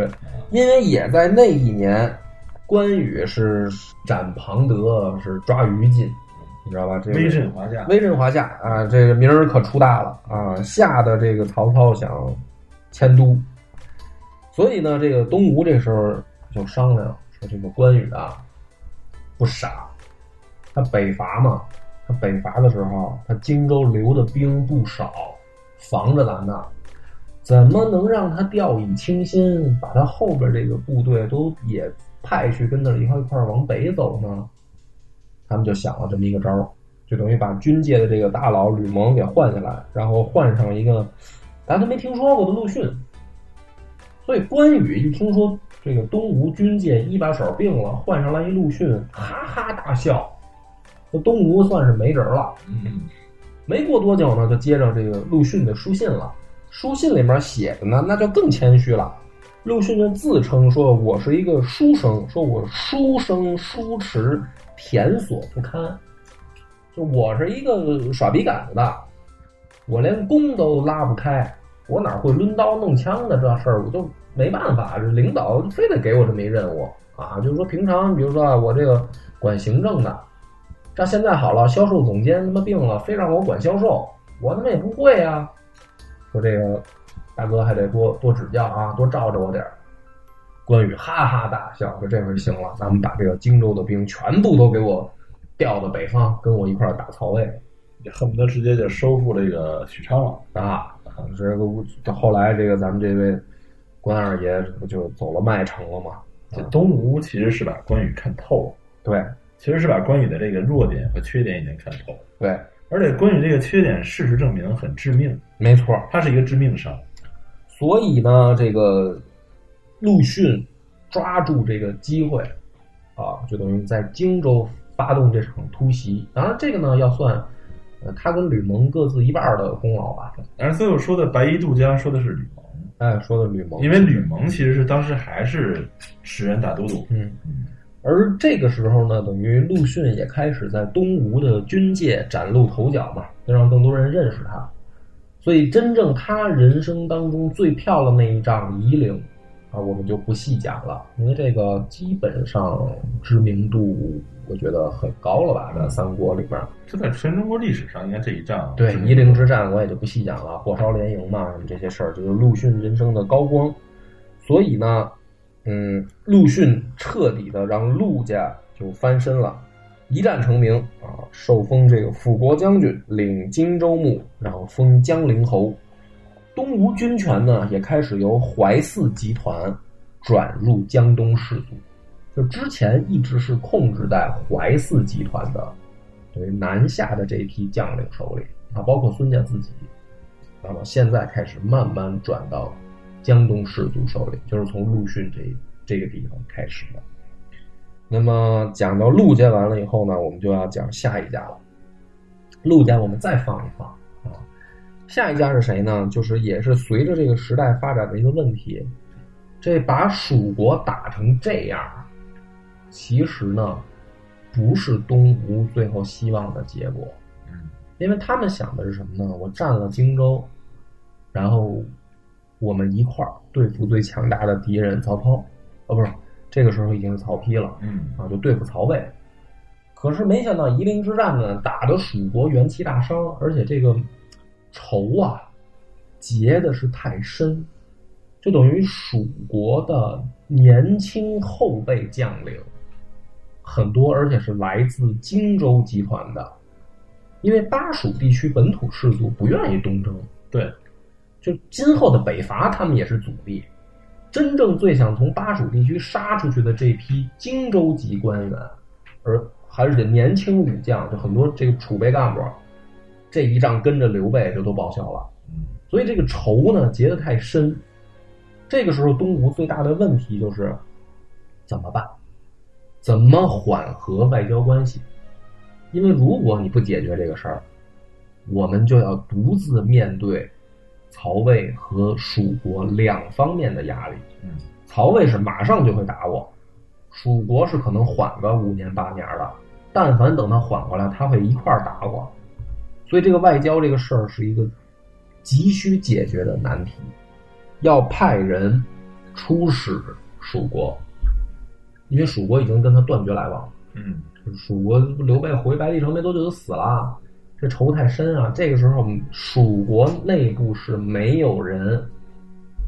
因为也在那一年，关羽是斩庞德，是抓于禁，你知道吧？这个威震华夏。威震华夏啊，这个名儿可出大了啊，吓得这个曹操想迁都，所以呢，这个东吴这时候就商量说，这个关羽啊不傻，他北伐嘛，他北伐的时候，他荆州留的兵不少，防着咱呢。怎么能让他掉以轻心，把他后边这个部队都也派去跟那一块一块往北走呢？他们就想了这么一个招，就等于把军界的这个大佬吕蒙给换下来，然后换上一个大家都没听说过的陆逊。所以关羽一听说这个东吴军界一把手病了，换上来一陆逊，哈哈大笑。这东吴算是没人了。嗯，没过多久呢，就接着这个陆逊的书信了。书信里面写的呢，那就更谦虚了。陆逊就自称说：“我是一个书生，说我书生书迟，田所不堪。就我是一个耍笔杆子的，我连弓都拉不开，我哪会抡刀弄枪的这事儿？我就没办法，这领导非得给我这么一任务啊。就是说，平常比如说啊，我这个管行政的，这现在好了，销售总监他妈病了，非让我管销售，我他妈也不会啊。”说这个大哥还得多多指教啊，多罩着我点儿。关羽哈哈大笑，说这回行了，咱们把这个荆州的兵全部都给我调到北方，跟我一块儿打曹魏也恨不得直接就收复这个许昌了。啊！啊，这个后来这个咱们这位关二爷不就走了麦城了吗？这东吴其实是把关羽看透了，对其实是把关羽的这个弱点和缺点已经看透了，对，而且关羽这个缺点，事实证明很致命，没错。他是一个致命伤。所以呢，这个陆逊抓住这个机会啊，就等于在荆州发动这场突袭。当然，这个呢要算呃他跟吕蒙各自一半儿的功劳吧。而最后说的白衣渡江说的是吕蒙，哎，说的吕蒙，因为吕蒙其实是当时还是时任大都督。嗯，而这个时候呢，等于陆逊也开始在东吴的军界崭露头角嘛，就让更多人认识他。所以，真正他人生当中最漂亮那一仗夷陵啊，我们就不细讲了，因为这个基本上知名度我觉得很高了吧，在三国里边。这在全中国历史上，应该这一仗对夷陵之战，我也就不细讲了，火烧连营嘛，什么这些事儿，就是陆逊人生的高光。所以呢，嗯，陆逊彻底的让陆家就翻身了，一战成名啊，受封这个辅国将军，领荆州牧，然后封江陵侯。东吴军权呢，也开始由淮泗集团转入江东士族，就之前一直是控制在淮泗集团的。等于南下的这一批将领手里啊，包括孙家自己，那么现在开始慢慢转到江东士族手里，就是从陆逊这这个地方开始的。那么讲到陆家完了以后呢，我们就要讲下一家了。陆家我们再放一放啊，下一家是谁呢？就是也是随着这个时代发展的一个问题，这把蜀国打成这样，其实呢。不是东吴最后希望的结果，因为他们想的是什么呢？我占了荆州，然后我们一块儿对付最强大的敌人曹操，哦，不是，这个时候已经是曹丕了，嗯啊，就对付曹魏。可是没想到夷陵之战呢，打的蜀国元气大伤，而且这个仇啊结的是太深，就等于蜀国的年轻后辈将领。很多，而且是来自荆州集团的，因为巴蜀地区本土士族不愿意东征，对，就今后的北伐，他们也是阻力。真正最想从巴蜀地区杀出去的这批荆州籍官员，而还是年轻武将，就很多这个储备干部，这一仗跟着刘备就都报销了。嗯，所以这个仇呢结得太深。这个时候，东吴最大的问题就是怎么办？怎么缓和外交关系？因为如果你不解决这个事儿，我们就要独自面对曹魏和蜀国两方面的压力。嗯，曹魏是马上就会打我，蜀国是可能缓个五年八年的。但凡等他缓过来，他会一块儿打我。所以这个外交这个事儿是一个急需解决的难题，要派人出使蜀国。因为蜀国已经跟他断绝来往，嗯，蜀国刘备回白帝城没多久就死了，这仇太深啊。这个时候，蜀国内部是没有人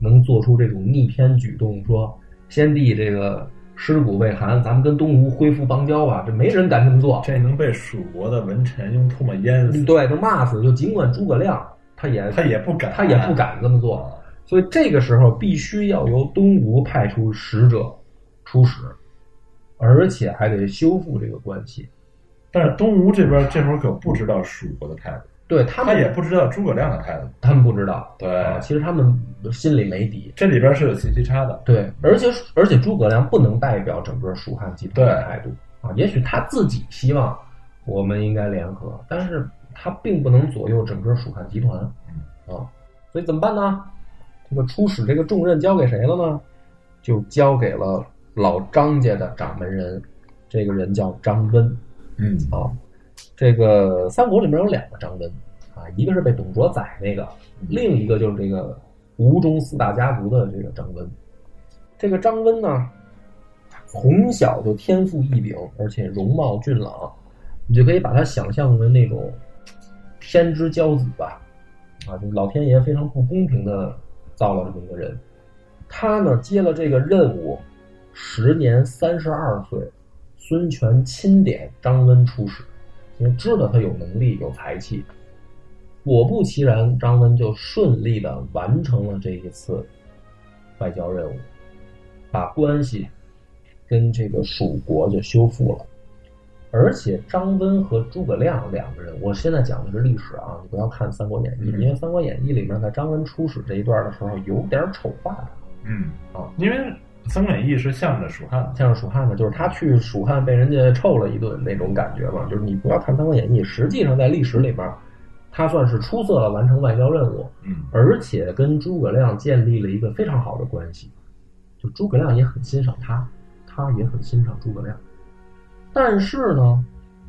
能做出这种逆天举动，说先帝这个尸骨未寒，咱们跟东吴恢复邦交吧。这没人敢这么做，这能被蜀国的文臣用唾沫淹死，对，都骂死。就尽管诸葛亮他也他也不敢，他也不敢这么做，所以这个时候必须要由东吴派出使者出使。而且还得修复这个关系，但是东吴这边这会儿可不知道蜀国的态度，对他们他也不知道诸葛亮的态度，他们不知道，对，啊其实他们心里没底，这里边是有信息差的，对，而且而且诸葛亮不能代表整个蜀汉集团的态度啊，也许他自己希望我们应该联合，但是他并不能左右整个蜀汉集团啊，所以怎么办呢？这个出使这个重任交给谁了呢？就交给了。老张家的掌门人，这个人叫张温，嗯啊，这个三国里面有两个张温啊，一个是被董卓宰那个，另一个就是这个吴中四大家族的这个张温。这个张温呢，从小就天赋异禀，而且容貌俊朗，你就可以把他想象为那种天之骄子吧，啊，就老天爷非常不公平的造了这么一个人。他呢接了这个任务。时年三十二岁，孙权钦点张温出使，因为知道他有能力、有才气。果不其然，张温就顺利的完成了这一次外交任务，把关系跟这个蜀国就修复了。而且张温和诸葛亮两个人，我现在讲的是历史啊，你不要看《三国演义》，嗯因为《三国演义》里面在张温出使这一段的时候有点丑化他。嗯啊，因为《三国演义》是向着蜀汉的，像是蜀汉的，就是他去蜀汉被人家臭了一顿那种感觉嘛。就是你不要看《三国演义》，实际上在历史里边，他算是出色的完成外交任务，嗯而且跟诸葛亮建立了一个非常好的关系。就诸葛亮也很欣赏他，他也很欣赏诸葛亮。但是呢，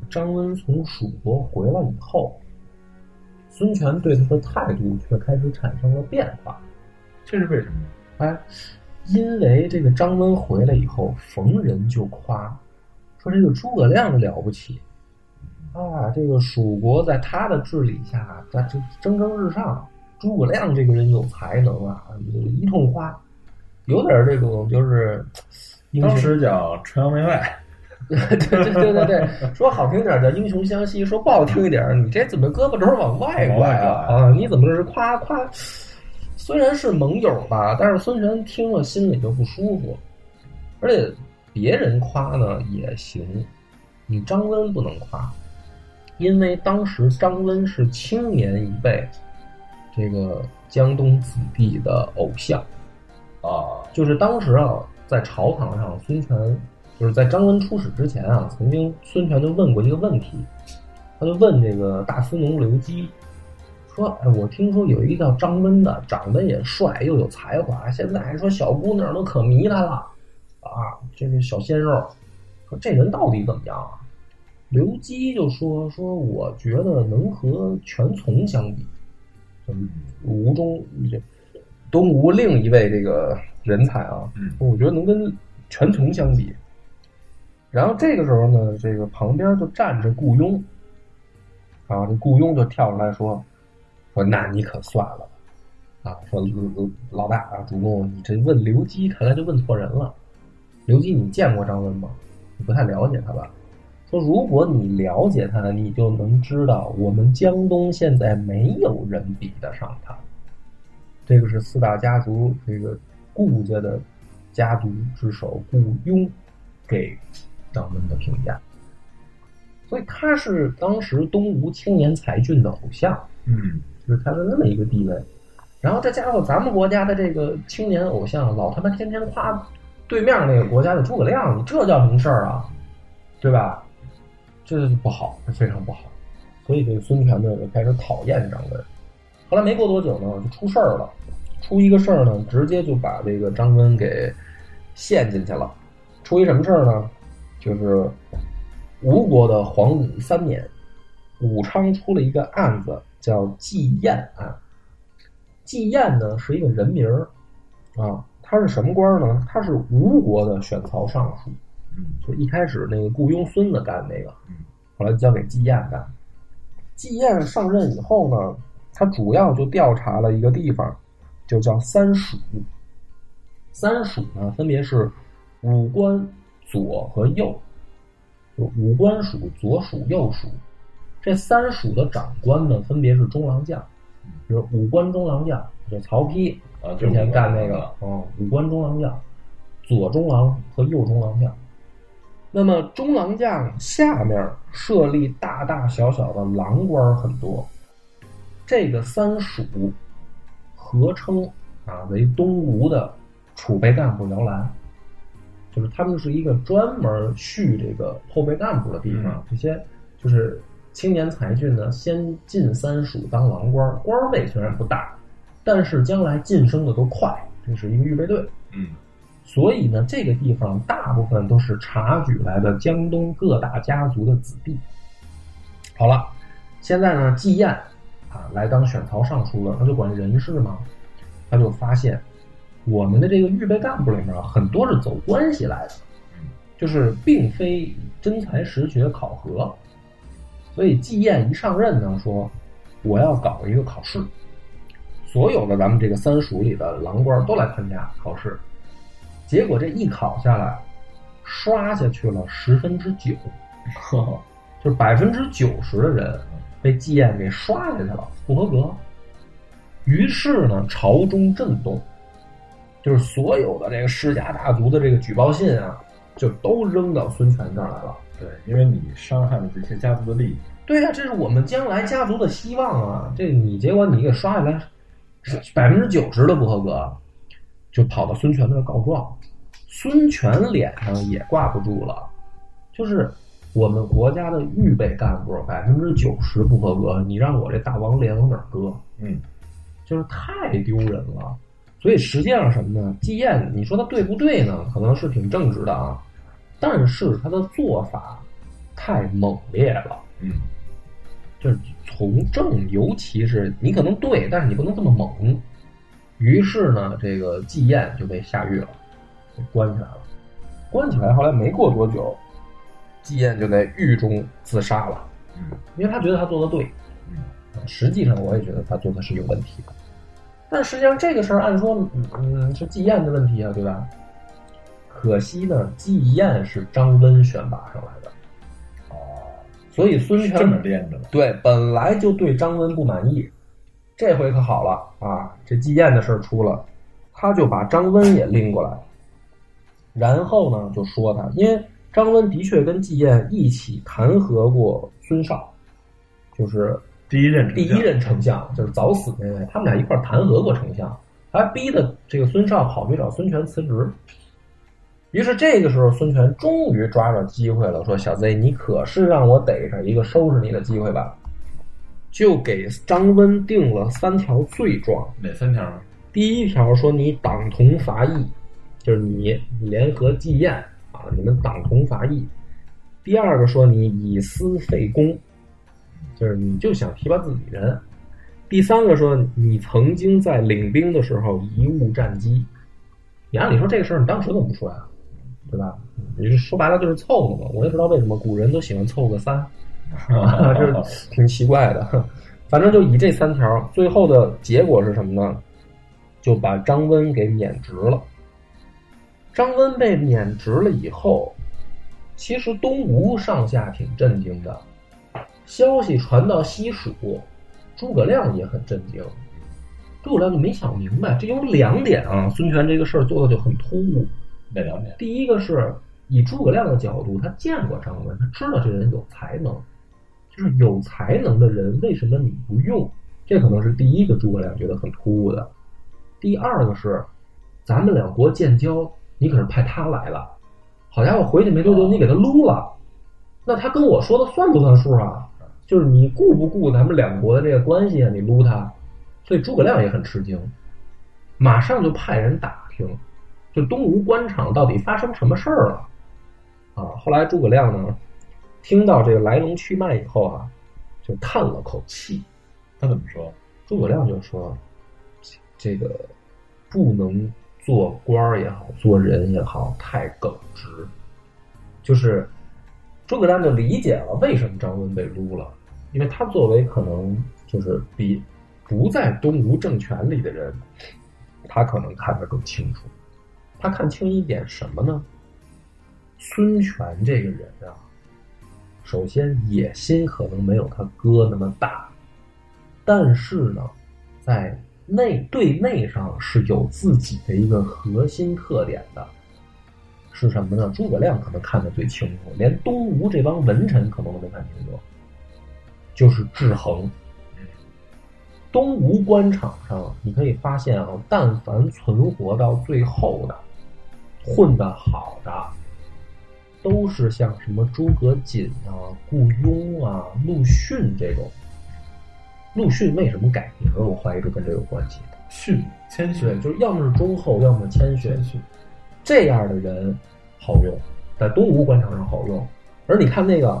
张温从蜀国回来以后，孙权对他的态度却开始产生了变化。这是为什么？哎，因为这个张温回来以后，逢人就夸，说这个诸葛亮了不起啊，这个蜀国在他的治理下，他这蒸蒸日上。诸葛亮这个人有才能啊，一通夸，有点这种就是当时叫崇洋媚外，对对对对对，说好听点儿叫英雄相惜，说不好听一点儿，你这怎么胳膊肘儿往外拐啊？啊，你怎么这是夸夸？虽然是盟友吧，但是孙权听了心里就不舒服，而且别人夸呢也行，你张温不能夸，因为当时张温是青年一辈这个江东子弟的偶像。啊，就是当时啊，在朝堂上，孙权就是在张温出使之前啊，曾经孙权就问过一个问题，他就问这个大司农刘基说：“哎，我听说有一个叫张温的，长得也帅又有才华，现在还说小姑娘都可迷他了啊，这个小鲜肉，说这人到底怎么样啊？”刘基就说：“说我觉得能和全琮相比，嗯，吴中这东吴另一位这个人才啊，嗯我觉得能跟全琮相比。然后这个时候呢，这个旁边就站着雇佣，啊，这雇佣就跳出来说：“说那你可算了吧，啊，说老老大啊，主公，你这问刘基，看来就问错人了。刘基，你见过张温吗？你不太了解他吧？说如果你了解他，你就能知道，我们江东现在没有人比得上他。这个是四大家族这个顾家的家族之首顾雍给张温的评价。所以他是当时东吴青年才俊的偶像，嗯就是他的那么一个地位。然后再加上咱们国家的这个青年偶像，老他妈天天夸对面那个国家的诸葛亮，你这叫什么事儿啊？对吧？这就不好，这非常不好。所以这个孙权呢就开始讨厌张温。后来没过多久呢，就出事儿了。出一个事儿呢，直接就把这个张温给陷进去了。出一什么事儿呢？就是吴国的黄武三年，武昌出了一个案子，叫季彦啊。季彦呢是一个人名儿啊，他是什么官儿呢？他是吴国的选曹尚书，嗯就一开始那个雇佣孙子干那个嗯，后来交给季彦干。季彦上任以后呢，他主要就调查了一个地方，就叫三蜀。三蜀呢，分别是五官、左和右，就五官属、左属、右蜀。这三蜀的长官呢，分别是中郎将，比如五官中郎将，就曹丕啊，之前干那个了，，嗯，五官中郎将、左中郎和右中郎将。那么中郎将下面设立大大小小的郎官很多，这个三蜀合称啊为东吴的储备干部摇篮，就是他们是一个专门蓄这个后备干部的地方。这些就是青年才俊呢，先进三蜀当郎官，官位虽然不大，但是将来晋升的都快，这是一个预备队。嗯所以呢，这个地方大部分都是察举来的江东各大家族的子弟。好了，现在呢，季彦啊来当选曹尚书了，他就管人事嘛，他就发现我们的这个预备干部里面啊很多是走关系来的，就是并非真才实学考核。所以季彦一上任呢，说我要搞一个考试，所有的咱们这个三蜀里的郎官都来参加考试。结果这一考下来，刷下去了十分之九，就是百分之九十的人被季彦给刷下去了，不合格。于是呢，朝中震动，就是所有的这个世家大族的这个举报信啊，就都扔到孙权这儿来了。对，因为你伤害了这些家族的利益。对呀、这是我们将来家族的希望啊！这你结果你给刷下来，百分之九十的不合格，就跑到孙权那儿告状。孙权脸上也挂不住了，就是我们国家的预备干部百分之九十不合格，你让我这大王脸往哪搁？嗯，就是太丢人了。所以实际上什么呢？季彦，你说他对不对呢？可能是挺正直的啊，但是他的做法太猛烈了。嗯，就是从政，尤其是你可能对，但是你不能这么猛。于是呢，这个季燕就被下狱了，给关起来了。关起来，后来没过多久，季燕就在狱中自杀了，嗯因为他觉得他做的对。嗯实际上，我也觉得他做的是有问题的。但实际上，这个事儿按说，嗯嗯，是季燕的问题啊，对吧？可惜呢，季彦是张温选拔上来的，哦，所以孙权这么练的了。对，本来就对张温不满意，这回可好了啊！这季彦的事儿出了，他就把张温也拎过来，然后呢就说他，因为张温的确跟季彦一起弹劾过孙绍，就是第一任第一任丞相，就是早死那位，他们俩一块儿弹劾过丞相，还逼的这个孙绍跑去找孙权辞职。于是这个时候，孙权终于抓着机会了，说：“小 Z，你可是让我逮着一个收拾你的机会吧？”就给张温定了三条罪状。哪三条啊？第一条说你党同伐异，就是你联合季彦啊，你们党同伐异。第二个说你以私废公，就是你就想提拔自己人。第三个说你曾经在领兵的时候贻误战机。你按理说这个事儿你当时怎么不说呀？对吧？你是说白了就是凑合嘛。我也不知道为什么古人都喜欢凑个三。啊，这 (laughs) 挺奇怪的。反正就以这三条，最后的结果是什么呢？就把张温给免职了。张温被免职了以后，其实东吴上下挺震惊的。消息传到西蜀，诸葛亮也很震惊。诸葛亮就没想明白，这有两点啊，孙权这个事儿做的就很突兀。哪两点？第一个是以诸葛亮的角度，他见过张温，他知道这人有才能，就是有才能的人，为什么你不用？这可能是第一个诸葛亮觉得很突兀的。第二个是，咱们两国建交，你可是派他来了，好家伙，回去没多久你给他撸了，那他跟我说的算不算数啊？就是你顾不顾咱们两国的这个关系啊？你撸他，所以诸葛亮也很吃惊，马上就派人打听，就东吴官场到底发生什么事儿了啊？后来诸葛亮呢，听到这个来龙去脉以后啊，就叹了口气。他怎么说？诸葛亮就说：“这个不能做官儿也好，做人也好，太耿直。”就是诸葛亮就理解了为什么张温被撸了，因为他作为可能就是比不在东吴政权里的人，他可能看得更清楚。他看清一点什么呢？孙权这个人啊，首先野心可能没有他哥那么大。但是呢，在内对内上是有自己的一个核心特点的，是什么呢？诸葛亮可能看得最清楚，连东吴这帮文臣可能都没看清楚，就是制衡。东吴官场上，你可以发现啊，但凡存活到最后的，混得好的，都是像什么诸葛瑾啊、顾雍啊、陆逊这种。陆逊为什么改名？我怀疑是跟这有关系。逊谦，逊，就是要么是忠厚，要么谦逊。谦逊，这样的人好用，在东吴官场上好用。而你看那个，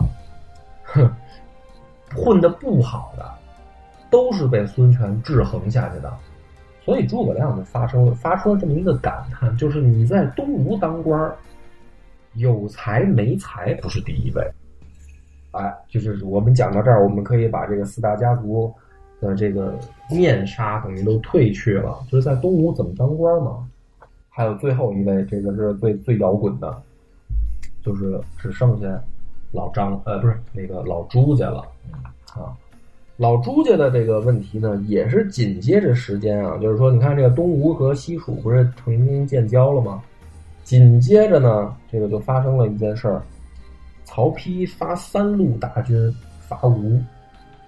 哼，混的不好的，都是被孙权制衡下去的。所以诸葛亮就发生了发出了这么一个感叹，就是你在东吴当官儿，有才没才不是第一位。哎，就是我们讲到这儿，我们可以把这个四大家族的这个面纱等于都褪去了，就是在东吴怎么当官嘛。还有最后一位，这个是最最摇滚的，就是只剩下老张，呃，不是那个老朱家了啊。老朱家的这个问题呢，也是紧接着时间啊，就是说，你看这个东吴和西蜀不是成功建交了吗？紧接着呢，这个就发生了一件事儿，曹丕发三路大军伐吴，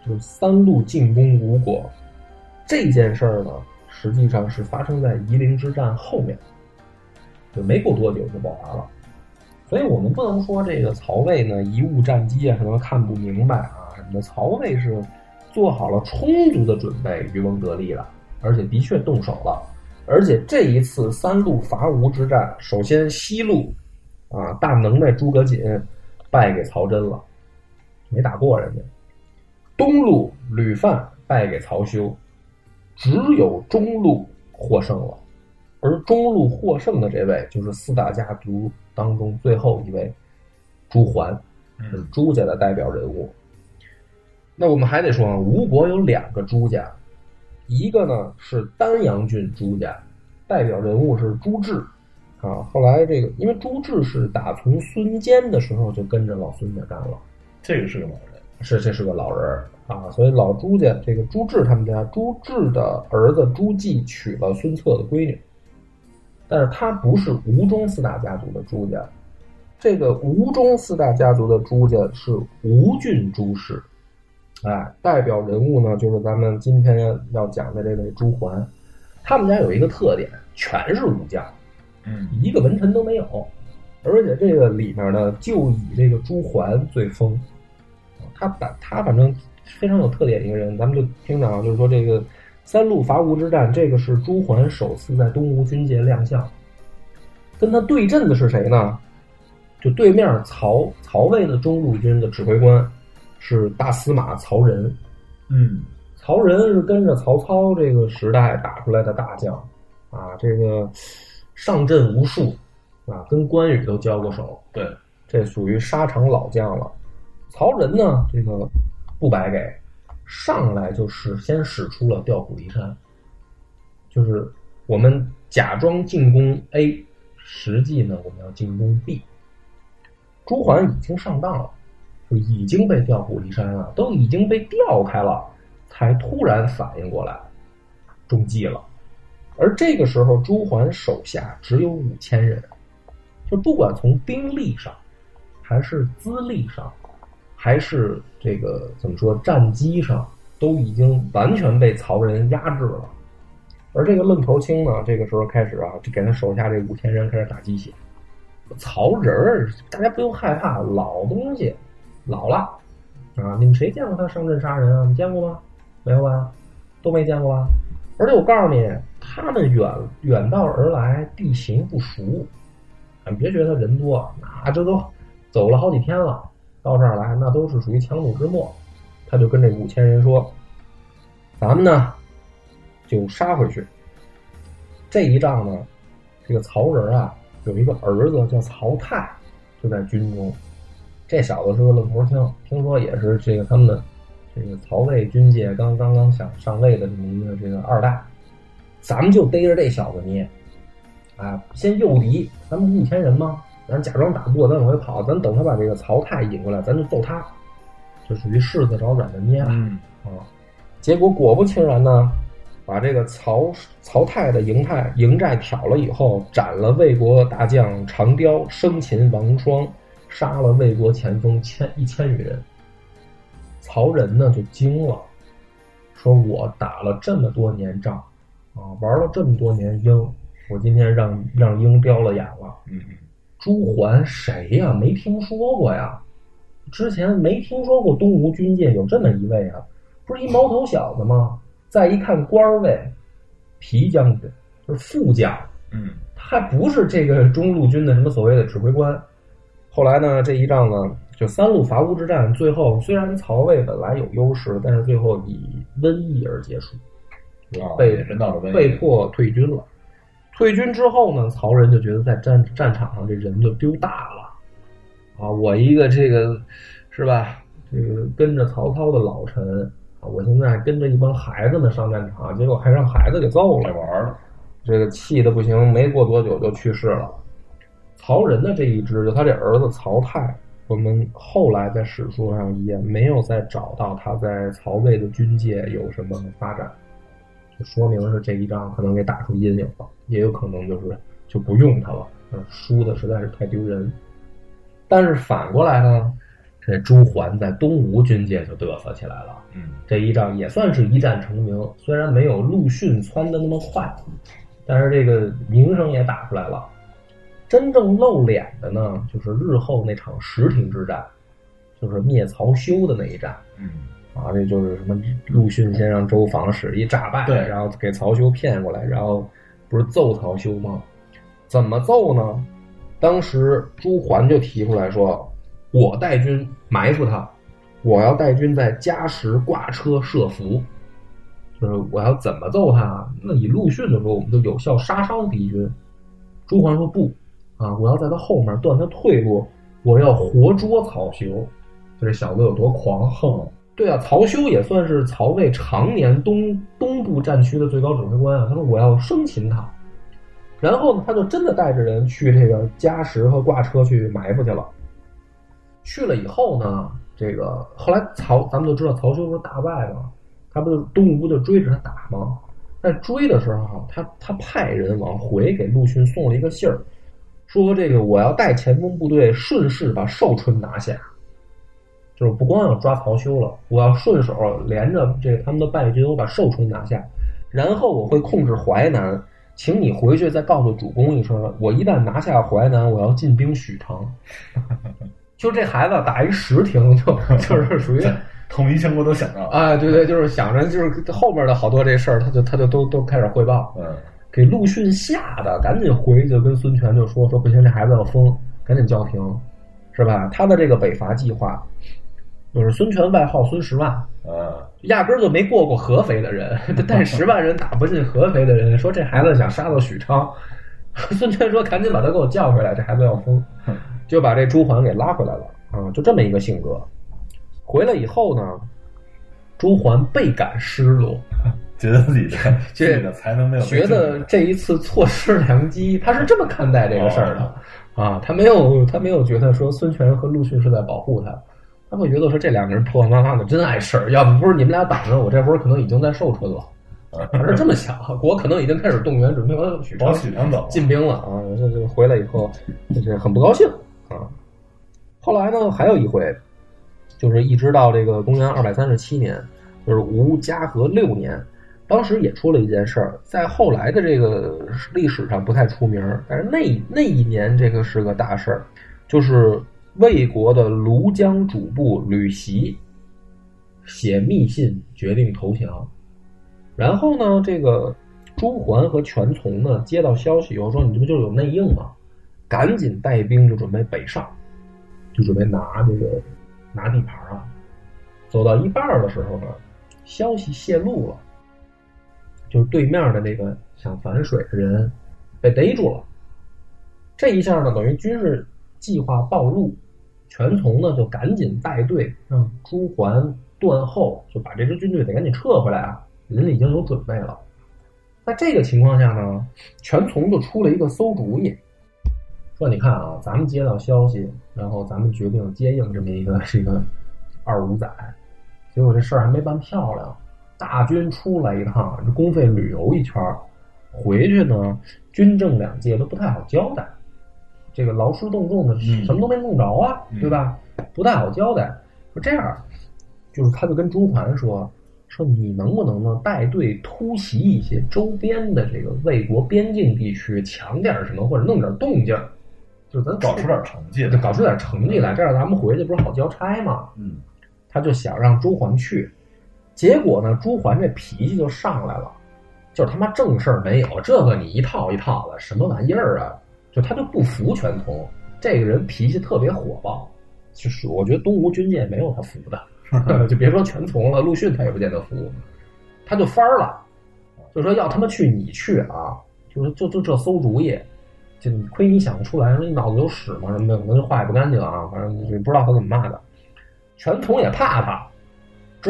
就是三路进攻吴国。这件事儿呢，实际上是发生在夷陵之战后面，就没过多久就爆发了。所以我们不能说这个曹魏呢贻误战机啊，什么看不明白啊什么的。曹魏是做好了充足的准备，渔翁得利了，而且的确动手了。而且这一次三路伐吴之战，首先西路啊大能耐诸葛瑾败给曹真了，没打过人家；东路吕范败给曹休，只有中路获胜了。而中路获胜的这位，就是四大家族当中最后一位朱桓，是朱家的代表人物。那我们还得说啊，吴国有两个朱家，一个呢是丹阳郡朱家，代表人物是朱志啊。后来这个，因为朱志是打从孙坚的时候就跟着老孙家干了，这个是个老人，是这是个老人儿啊。所以老朱家这个朱志他们家，朱志的儿子朱季娶了孙策的闺女，但是他不是吴中四大家族的朱家，这个吴中四大家族的朱家是吴郡朱氏。哎，代表人物呢，就是咱们今天要讲的这位朱桓，他们家有一个特点，全是武将，嗯，一个文臣都没有，而且这个里面呢，就以这个朱桓最疯，他反他反正非常有特点一个人，咱们就听着啊，就是说这个三路伐吴之战，这个是朱桓首次在东吴军界亮相，跟他对阵的是谁呢？就对面曹曹魏的中路军的指挥官。是大司马曹仁，嗯，曹仁是跟着曹操这个时代打出来的大将，啊，这个上阵无数，啊，跟关羽都交过手，对，这属于沙场老将了。曹仁呢，这个不白给，上来就是先使出了调虎离山，就是我们假装进攻 A，实际呢我们要进攻 B。朱桓已经上当了。就已经被调虎离山了，都已经被调开了，才突然反应过来，中计了。而这个时候，朱桓手下只有五千人，就不管从兵力上，还是资历上，还是这个怎么说战机上，都已经完全被曹仁压制了。而这个愣头青呢，这个时候开始啊，就给他手下这五千人开始打鸡血。曹仁儿，大家不用害怕，老东西。老了，啊！你们谁见过他上阵杀人啊？你见过吗？没有吧？都没见过吧？而且我告诉你，他们远远道而来，地形不熟，你别觉得人多，那这都走了好几天了，到这儿来那都是属于强弩之末。他就跟这五千人说：“咱们呢，就杀回去。这一仗呢，这个曹仁啊，有一个儿子叫曹泰，就在军中。”这小子是个愣头青，听说也是这个他们这个曹魏军界刚刚刚想上位的这么一个这个二代，咱们就逮着这小子捏，啊，先诱敌，咱们五千人吗？咱假装打不过，咱往回跑，咱等他把这个曹太引过来，咱就揍他，就属于柿子找软的捏了啊。结果果不其然呢，把这个曹曹太的营寨营寨挑了以后，斩了魏国大将长雕，生擒王双。杀了魏国前锋千一千余人，曹仁呢就惊了，说：“我打了这么多年仗，啊，玩了这么多年鹰，我今天让让鹰叼了眼了。”嗯，朱桓谁呀？没听说过呀，之前没听说过东吴军界有这么一位啊，不是一毛头小子吗？再一看官位，皮将军就是副将，嗯，他还不是这个中路军的什么所谓的指挥官。后来呢，这一仗呢，就三路伐吴之战，最后虽然曹魏本来有优势，但是最后以瘟疫而结束，被被迫退军了。退军之后呢，曹仁就觉得在战战场上这人就丢大了啊！我一个这个是吧，这个跟着曹操的老臣啊，我现在跟着一帮孩子们上战场，结果还让孩子给揍了，玩了，这个气的不行，没过多久就去世了。曹仁的这一支，就他这儿子曹泰，我们后来在史书上也没有再找到他在曹魏的军界有什么发展，就说明是这一仗可能给打出阴影了，也有可能就是就不用他了，嗯，输的实在是太丢人。但是反过来呢，这朱桓在东吴军界就嘚瑟起来了。嗯，这一仗也算是一战成名，虽然没有陆逊窜的那么快，但是这个名声也打出来了。真正露脸的呢，就是日后那场石亭之战，就是灭曹休的那一战嗯，啊，这就是什么陆逊先让周防使一诈败，对然后给曹休骗过来，然后不是揍曹休吗？怎么揍呢？当时朱桓就提出来说：“我带军埋伏他，我要带军在嘉实挂车设伏，就是我要怎么揍他？那以陆逊的说，我们就有效杀伤敌军。”朱桓说：“不，啊，我要在他后面断他退路，我要活捉曹休。”就这小子有多狂横？对啊，曹休也算是曹魏常年东东部战区的最高指挥官啊。他说：“我要生擒他。”然后呢，他就真的带着人去这个嘉实和挂车去埋伏去了。去了以后呢，这个后来曹咱们都知道曹休不是大败嘛，他不就东吴就追着他打吗？在追的时候，他他派人往回给陆逊送了一个信儿，说这个我要带前锋部队顺势把寿春拿下，就是不光要抓曹休了，我要顺手连着这个他们的败军，我把寿春拿下，然后我会控制淮南。请你回去再告诉主公一声，我一旦拿下淮南，我要进兵许昌。(laughs) 就这孩子打一十亭，就就是属于统一全国都想到了。啊，对对，就是想着就是后面的好多这事儿，他就他就都都开始汇报，嗯，给陆逊吓得赶紧回去跟孙权就说说不行，这孩子要疯，赶紧叫停，是吧？他的这个北伐计划，就是孙权外号孙十万，啊，压根儿就没过过合肥的人，(laughs) 带十万人打不进合肥的人，说这孩子想杀到许昌，孙权说赶紧把他给我叫回来，这孩子要疯，就把这朱桓给拉回来了啊，就这么一个性格。回来以后呢，朱桓倍感失落，觉得自己的这自己的才能没有觉得这一次错失 (laughs) 良机，他是这么看待这个事儿的啊，他没有他没有觉得说孙权和陆逊是在保护他。他会觉得说这两个人婆婆妈妈的真碍事儿，要不不是你们俩挡着我，这会儿可能已经在寿春了。他是这么想，我可能已经开始动员准备往许昌走，进兵了啊！这这回来以后，这很不高兴啊。后来呢，还有一回，就是一直到这个公元二百三十七年，就是吴嘉禾六年，当时也出了一件事儿，在后来的这个历史上不太出名，但是那那一年这个是个大事儿，就是魏国的庐江主簿吕袭写密信决定投降。然后呢，这个朱桓和全琮呢接到消息以后说：“你这不就有内应吗？赶紧带兵就准备北上，就准备拿这个拿地盘啊。”走到一半的时候呢，消息泄露了，就是对面的那个想反水的人被逮住了。这一下呢，等于军事计划暴露，全琮呢就赶紧带队让朱桓断后，就把这支军队得赶紧撤回来啊。人已经有准备了。在这个情况下呢，全琮就出了一个馊主意，说：“你看啊，咱们接到消息，然后咱们决定接应这么一个是一个二五仔，结果这事儿还没办漂亮，大军出来一趟，这公费旅游一圈儿，回去呢，军政两界都不太好交代，这个劳师动众的，嗯什么都没弄着啊，嗯对吧？不太好交代。说这样，就是他就跟朱桓说。”说你能不能呢带队突袭一些周边的这个魏国边境地区，抢点什么或者弄点动静儿，就咱搞出点成绩就。搞出点成绩来，这样咱们回去不是好交差吗？嗯，他就想让朱桓去，结果呢，朱桓这脾气就上来了，就是他妈正事儿没有，这个你一套一套的，什么玩意儿啊？就他就不服全琮，这个人脾气特别火爆，就是我觉得东吴军界没有他服的。(laughs) 就别说全从了，陆逊他也不见得服，他就翻儿了，就说要他妈去你去啊，就是就就这馊主意，就你亏你想得出来，说你脑子有屎吗什么的，可能话也不干净啊，反正也不知道他怎么骂的。全从也怕他，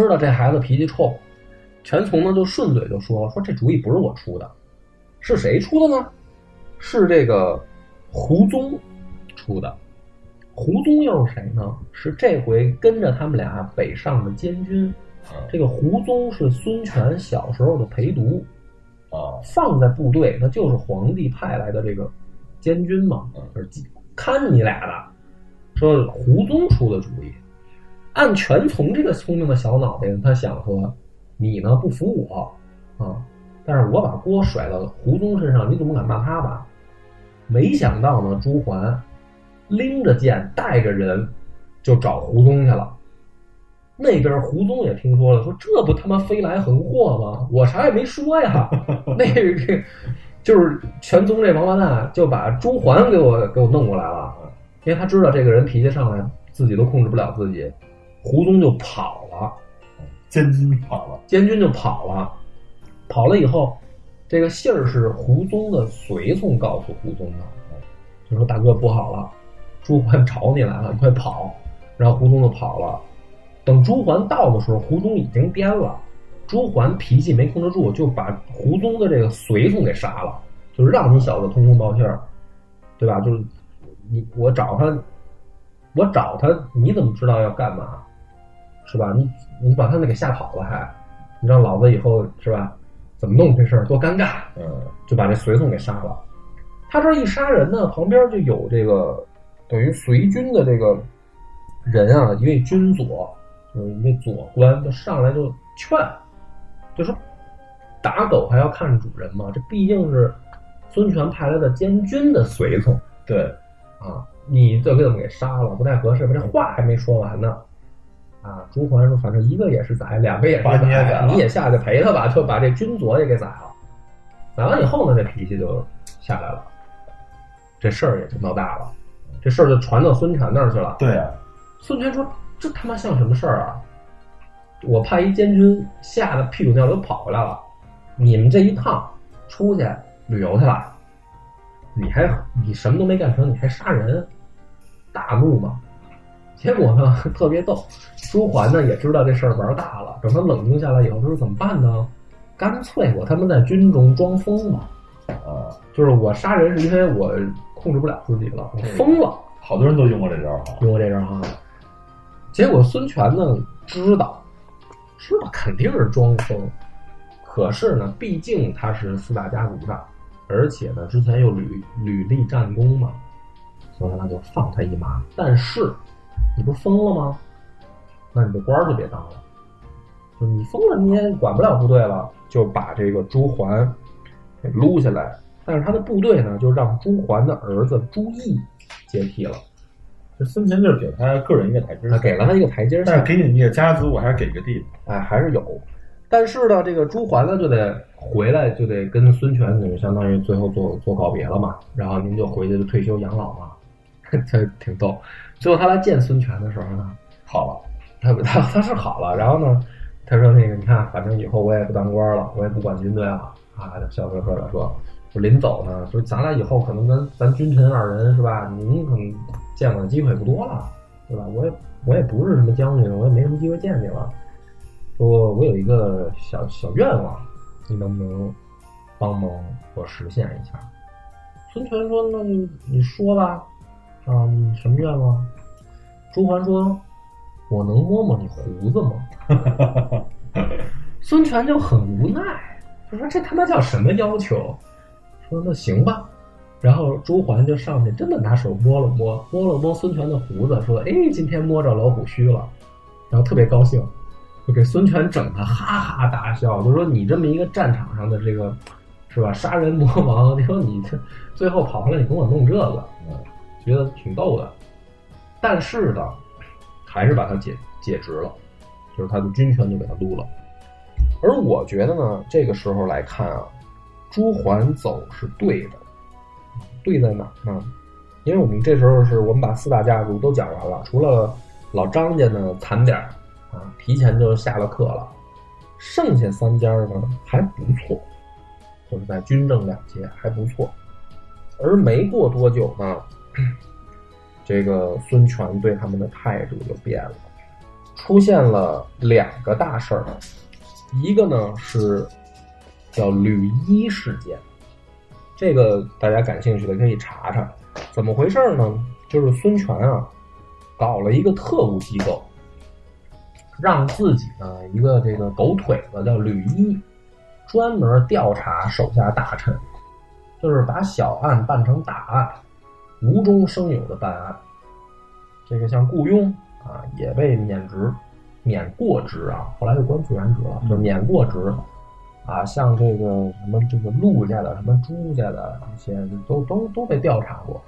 知道这孩子脾气臭，全从呢就顺嘴就说说这主意不是我出的，是谁出的呢？是这个胡宗出的。胡宗又是谁呢？是这回跟着他们俩北上的监军。嗯这个胡宗是孙权小时候的陪读，啊放在部队，那就是皇帝派来的这个监军嘛，就是看你俩的。说胡宗出的主意，按全从这个聪明的小脑袋，他想说，你呢不服我啊，但是我把锅甩到胡宗身上，你总不敢骂他吧？没想到呢，朱桓拎着剑，带着人就找胡宗去了。那边胡宗也听说了，说这不他妈飞来横祸吗？我啥也没说呀。(laughs) 那个就是全宗这王八蛋就把朱桓给我给我弄过来了，因为他知道这个人脾气上来，自己都控制不了自己，胡宗就跑了，监军跑了，监军就跑了，跑了以后，这个信儿是胡宗的随从告诉胡宗的，就说大哥不好了，朱桓找你来了，你快跑。然后胡宗就跑了。等朱桓到的时候，胡宗已经颠了。朱桓脾气没控制住，就把胡宗的这个随从给杀了，就是让你小子通风报信儿，对吧？就是你我找他，我找他，你怎么知道要干嘛？是吧？你你把他们给吓跑了还，你让老子以后是吧？怎么弄这事儿多尴尬？嗯就把这随从给杀了。他这一杀人呢，旁边就有这个等于随军的这个人啊，一位军佐，就是一位佐官，就上来就劝，就说打狗还要看主人嘛，这毕竟是孙权派来的监军的随从对，啊，你这给他们给杀了，不太合适吧？这话还没说完呢。啊，朱桓说：“反正一个也是宰，两个也是宰你也下去陪他吧，就把这军佐也给宰了。宰完以后呢，这脾气就下来了，这事儿也就闹大了，这事儿就传到孙权那儿去了。对啊，孙权说：“这他妈像什么事儿啊？我派一监军吓得屁滚尿流跑回来了，你们这一趟出去旅游去了，你还你什么都没干成，你还杀人，大怒嘛。结果呢，特别逗，朱桓呢也知道这事儿玩大了，等他冷静下来以后，他说怎么办呢？干脆我他妈在军中装疯吧，啊，就是我杀人是因为我控制不了自己了，我疯了。”好多人都用过这招啊。用过这招哈。结果孙权呢知道，知道肯定是装疯，可是呢，毕竟他是四大家族的，而且呢之前又屡屡立战功嘛，所以呢就放他一马。但是你不是疯了吗？那你这官儿就别当了。就你疯了，你也管不了部队了，就把这个朱桓给撸下来。但是他的部队呢，就让朱桓的儿子朱毅接替了。这孙权就是给他个人一个台阶他，给了他一个台阶下但是，给你一个家族，我还是给个地方。哎，还是有。但是呢，这个朱桓呢就得回来，就得跟孙权等于相当于最后做做告别了嘛。然后您就回去就退休养老嘛，(laughs) 这挺逗。最后他来见孙权的时候呢，好了，他他 (laughs) 他是好了，然后呢，他说那个你看，反正以后我也不当官了，我也不管军队了啊，就笑呵呵的说，我临走呢，说咱俩以后可能咱咱君臣二人是吧？您可能见我的机会不多了，对吧？我也我也不是什么将军，我也没什么机会见你了。说我有一个小小愿望，你能不能帮忙我实现一下？孙权说：“那就你说吧，啊，你什么愿望？”朱桓说：“我能摸摸你胡子吗？” (laughs) 孙权就很无奈，就说：“这他妈叫什么要求？”说：“那行吧。”然后朱桓就上去，真的拿手摸了摸，摸了摸孙权的胡子，说：“哎，今天摸着老虎须了。”然后特别高兴，就给孙权整的哈哈大笑，就说：“你这么一个战场上的这个，是吧？杀人魔王，你说你这最后跑回来，你跟我弄这个，嗯，觉得挺逗的。但是呢，还是把他解解职了，就是他的军权就给他撸了。而我觉得呢，这个时候来看啊，朱桓走是对的，对在哪儿呢？因为我们这时候是我们把四大家族都讲完了，除了老张家呢惨点儿啊，提前就下了课了，剩下三家呢还不错，就是在军政两界还不错。而没过多久呢，这个孙权对他们的态度就变了，出现了两个大事儿，一个呢是叫吕一事件，这个大家感兴趣的可以查查，怎么回事呢？就是孙权啊，搞了一个特务机构，让自己呢一个这个狗腿子叫吕一，专门调查手下大臣，就是把小案办成大案，无中生有的办案。这个像雇佣啊，也被免职、免过职啊，后来又官复原职了，就免过职。啊，像这个什么这个陆家的、什么朱家的一些，都都都被调查过，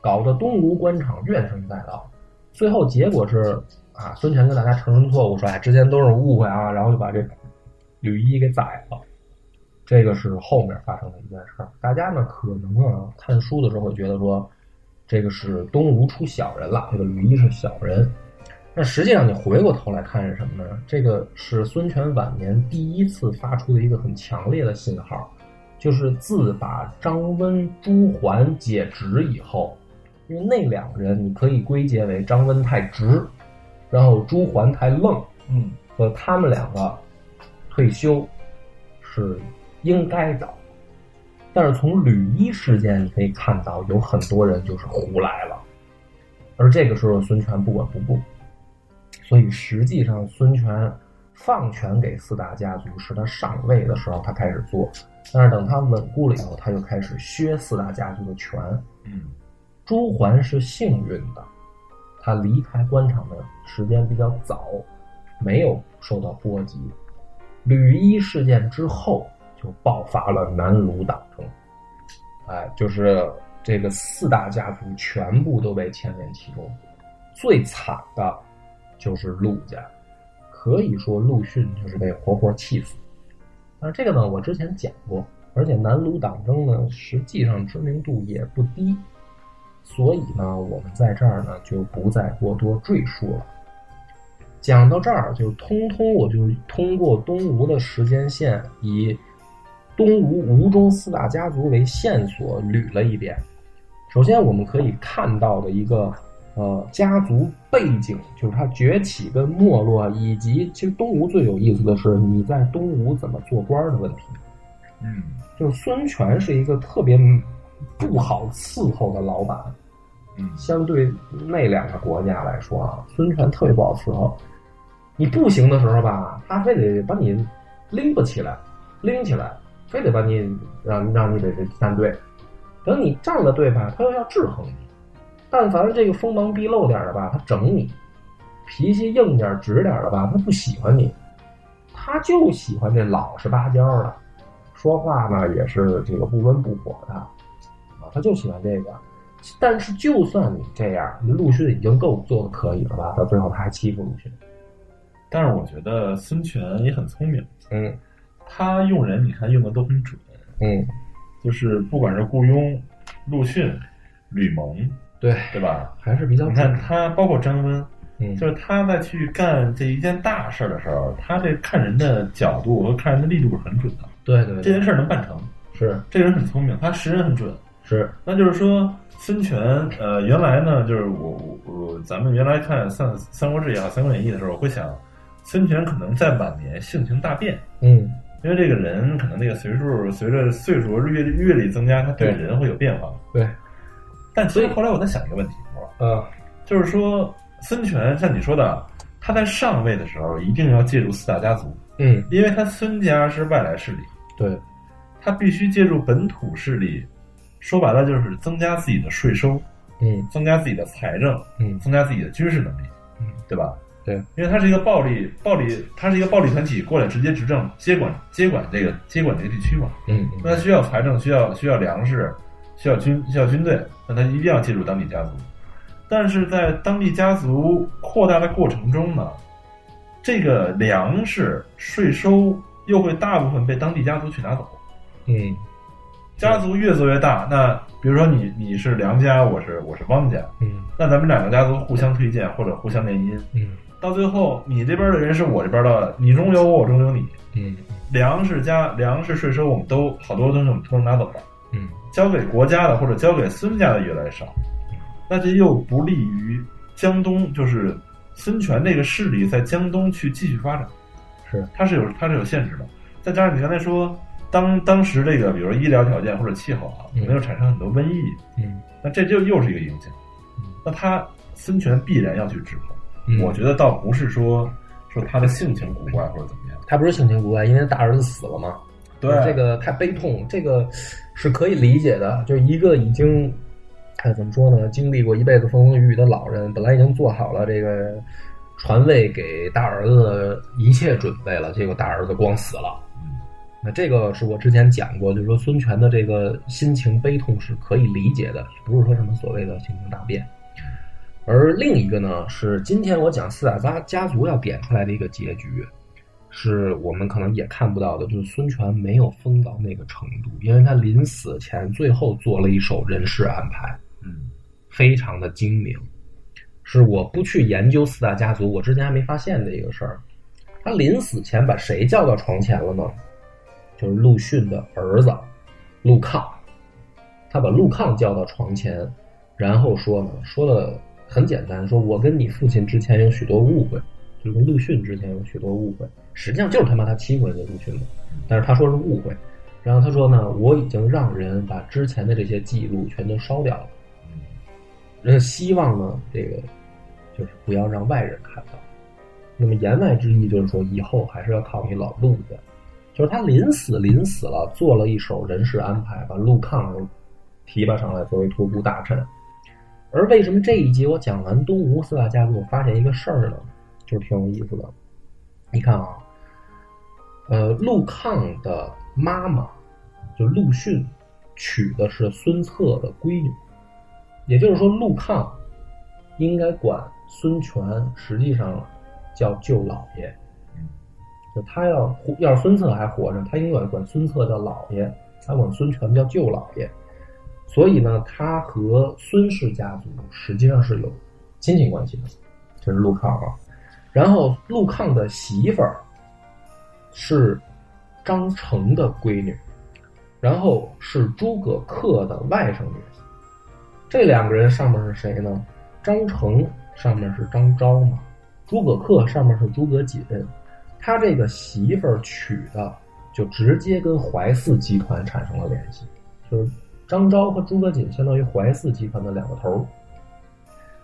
搞得东吴官场怨声载道。最后结果是啊，孙权跟大家承认错误，说哎之前都是误会啊，然后就把这吕一给宰了。这个是后面发生的一件事儿。大家呢可能啊看书的时候会觉得说，这个是东吴出小人了，这个吕一是小人。那实际上，你回过头来看是什么呢？这个是孙权晚年第一次发出的一个很强烈的信号，就是自把张温、朱桓解职以后，因为那两个人你可以归结为张温太直，然后朱桓太愣，嗯，和他们两个退休是应该的。但是从吕一事件你可以看到，有很多人就是胡来了，而这个时候孙权不管不顾。所以实际上，孙权放权给四大家族是他上位的时候他开始做，但是等他稳固了以后，他就开始削四大家族的权。嗯，朱桓是幸运的，他离开官场的时间比较早，没有受到波及。吕一事件之后，就爆发了南鲁党争，哎，就是这个四大家族全部都被牵连其中，最惨的。就是陆家，可以说陆逊就是被活活气死。但是这个呢，我之前讲过，而且南鲁党争呢，实际上知名度也不低，所以呢，我们在这儿呢就不再过多赘述了。讲到这儿，就通通我就通过东吴的时间线，以东吴吴中四大家族为线索捋了一遍。首先，我们可以看到的一个。呃，家族背景就是他崛起跟没落，以及其实东吴最有意思的是你在东吴怎么做官的问题。嗯，就是孙权是一个特别不好伺候的老板。嗯，相对那两个国家来说啊，孙权特别不好伺候。你不行的时候吧，他非得把你拎不起来，拎起来，非得把你让让你得站队。等你站了队吧，他又要制衡你。但凡这个锋芒毕露点的吧，他整你；脾气硬点、直点的吧，他不喜欢你。他就喜欢这老实巴交的，说话呢也是这个不温不火的啊，他就喜欢这个。但是就算你这样，陆逊已经够做的可以了吧？到最后他还欺负陆逊。但是我觉得孙权也很聪明，嗯，他用人你看用的都很准，嗯，就是不管是雇佣、陆逊、吕蒙。对对吧？还是比较。你看他，包括张温，嗯，就是他在去干这一件大事的时候，他这看人的角度和看人的力度是很准的。对对，这件事能办成，是这个人很聪明，他识人很准。是，那就是说，孙权，呃，原来呢，就是我我咱们原来看《三三国志》也好，《三国演义》的时候，我会想，孙权可能在晚年性情大变。嗯，因为这个人可能那个岁数随着岁数阅阅历增加，他对人会有变化。对。但其实后来我在想一个问题，是吧？呃，就是说孙权像你说的，他在上位的时候一定要借助四大家族，嗯，因为他孙家是外来势力，对，他必须借助本土势力，说白了就是增加自己的税收，嗯，增加自己的财政，嗯，增加自己的军事能力，嗯，对吧？对，因为它是一个暴力暴力，它是一个暴力团体过来直接执政接管接管这个接管这个地区嘛，嗯，那他需要财政，需要需要粮食。需要军需要军队，那他一定要借助当地家族。但是在当地家族扩大的过程中呢，这个粮食税收又会大部分被当地家族去拿走。嗯，家族越做越大，那比如说你你是梁家，我是我是汪家，嗯，那咱们两个家族互相推荐或者互相联姻，嗯，到最后你这边的人是我这边的，你中有我，我中有你，嗯，粮食加粮食税收我们都好多东西我们都能拿走了。嗯，交给国家的或者交给孙家的越来越少，那这又不利于江东，就是孙权那个势力在江东去继续发展。是，它是有它是有限制的。再加上你刚才说，当当时这个比如说医疗条件或者气候啊，可能又产生很多瘟疫，嗯，那这就又是一个影响。那他孙权必然要去制衡。嗯我觉得倒不是说说他的性情古怪或者怎么样，他不是性情古怪，因为大儿子死了嘛。对这个太悲痛，这个是可以理解的。就是一个已经，哎，怎么说呢？经历过一辈子风风雨雨的老人，本来已经做好了这个传位给大儿子一切准备了，结果大儿子光死了。嗯那这个是我之前讲过，就是说孙权的这个心情悲痛是可以理解的，不是说什么所谓的性情大变。而另一个呢，是今天我讲四大家家族要点出来的一个结局，是我们可能也看不到的，就是孙权没有疯到那个程度，因为他临死前最后做了一手人事安排，嗯非常的精明，是我不去研究四大家族，我之前还没发现的一个事儿。他临死前把谁叫到床前了呢？就是陆逊的儿子陆抗，他把陆抗叫到床前，然后说呢，说的很简单，说我跟你父亲之前有许多误会，就是跟陆逊之前有许多误会，实际上就是他妈他欺负人家陆逊嘛，但是他说是误会，然后他说呢，我已经让人把之前的这些记录全都烧掉了。嗯人希望呢，这个就是不要让外人看到。那么言外之意就是说，以后还是要靠你老陆家。就是他临死临死了，做了一手人事安排，把陆抗提拔上来作为托孤大臣。而为什么这一集我讲完东吴四大家族，我发现一个事儿呢？就是挺有意思的。你看啊，呃，陆抗的妈妈就陆逊娶的是孙策的闺女，也就是说，陆抗应该管孙权，实际上叫舅老爷。就他要要是孙策还活着，他应该管孙策叫老爷，他管孙权叫舅老爷。所以呢，他和孙氏家族实际上是有亲戚关系的，这是陆抗啊。然后陆抗的媳妇儿是张成的闺女，然后是诸葛恪的外甥女。这两个人上面是谁呢？张成上面是张昭嘛，诸葛恪上面是诸葛瑾。他这个媳妇儿娶的就直接跟怀四集团产生了联系，就是张昭和诸葛瑾相当于淮泗集团的两个头。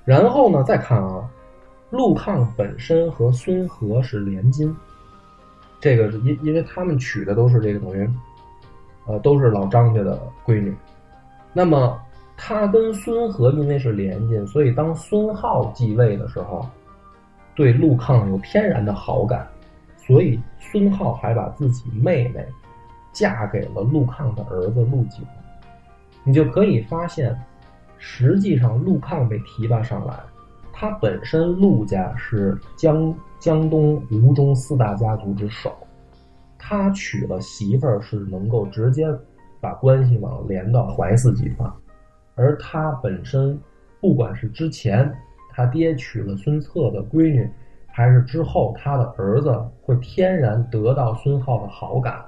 然后呢，再看啊，陆抗本身和孙和是联姻，这个是因因为他们娶的都是这个等于，呃，都是老张家的闺女。那么他跟孙和因为是联姻，所以当孙浩继位的时候，对陆抗有天然的好感。所以孙浩还把自己妹妹嫁给了陆抗的儿子陆景，你就可以发现，实际上陆抗被提拔上来，他本身陆家是江江东吴中四大家族之首，他娶了媳妇儿是能够直接把关系网连到怀四集团，而他本身不管是之前他爹娶了孙策的闺女。还是之后他的儿子会天然得到孙浩的好感。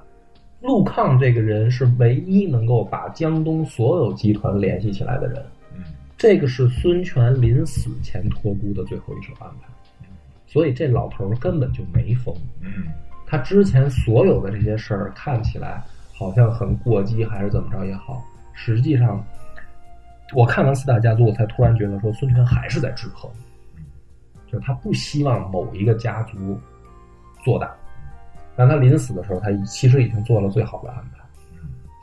陆抗这个人是唯一能够把江东所有集团联系起来的人。嗯这个是孙权临死前托孤的最后一手安排。所以这老头儿根本就没疯。嗯他之前所有的这些事儿看起来好像很过激，还是怎么着也好，实际上，我看完四大家族，我才突然觉得说孙权还是在制衡。就是他不希望某一个家族做大，但他临死的时候，他其实已经做了最好的安排。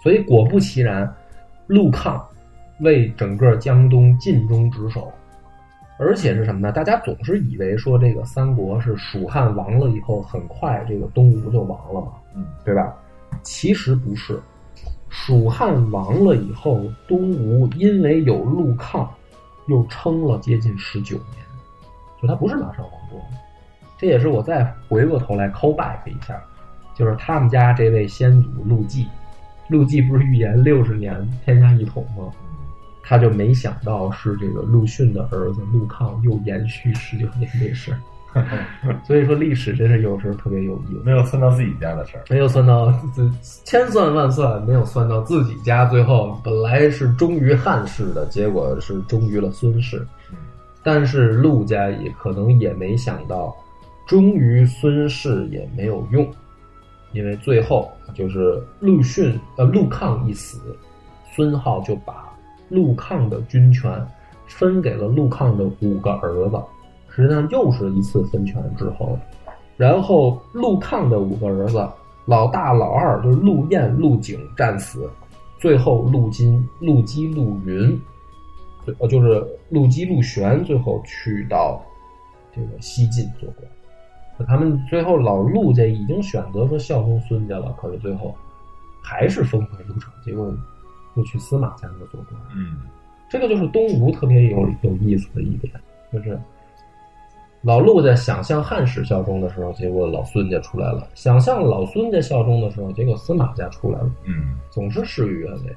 所以果不其然，陆抗为整个江东尽忠职守，而且是什么呢？大家总是以为说这个三国是蜀汉亡了以后，很快这个东吴就亡了嘛，嗯对吧？其实不是，蜀汉亡了以后，东吴因为有陆抗，又撑了接近十九年。就他不是马上亡国，这也是我再回过头来 call back 一下，就是他们家这位先祖陆绩，陆绩不是预言六十年天下一统吗？他就没想到是这个陆逊的儿子陆抗又延续十九年这事，(laughs) 所以说历史真是有时候特别有意思。没有算到自己家的事儿。没有算到自千算万算，没有算到自己家，最后本来是忠于汉室的，结果是忠于了孙氏。但是陆家也可能也没想到，忠于孙氏也没有用，因为最后就是陆逊呃陆抗一死，孙浩就把陆抗的军权分给了陆抗的五个儿子，实际上又是一次分权之后。然后陆抗的五个儿子，老大、老二就是陆彦、陆景战死，最后陆金、陆基、陆云，呃，就是陆基、陆玄，最后去到这个西晋做官。他们最后老陆家已经选择说效忠孙家了，可是最后还是峰回路转，结果又去司马家那做官。嗯，这个就是东吴特别有有意思的一点，就是老陆家想向汉室效忠的时候，结果老孙家出来了；想向老孙家效忠的时候，结果司马家出来了。嗯，总是事与愿违。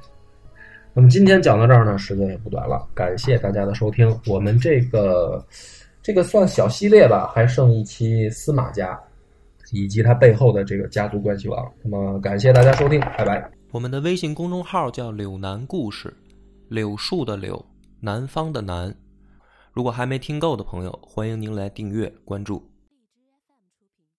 那么今天讲到这儿呢，时间也不短了，感谢大家的收听。我们这个这个算小系列吧，还剩一期司马家以及他背后的这个家族关系网。那么感谢大家收听，拜拜。我们的微信公众号叫“柳南故事”，柳树的柳，南方的南。如果还没听够的朋友，欢迎您来订阅关注。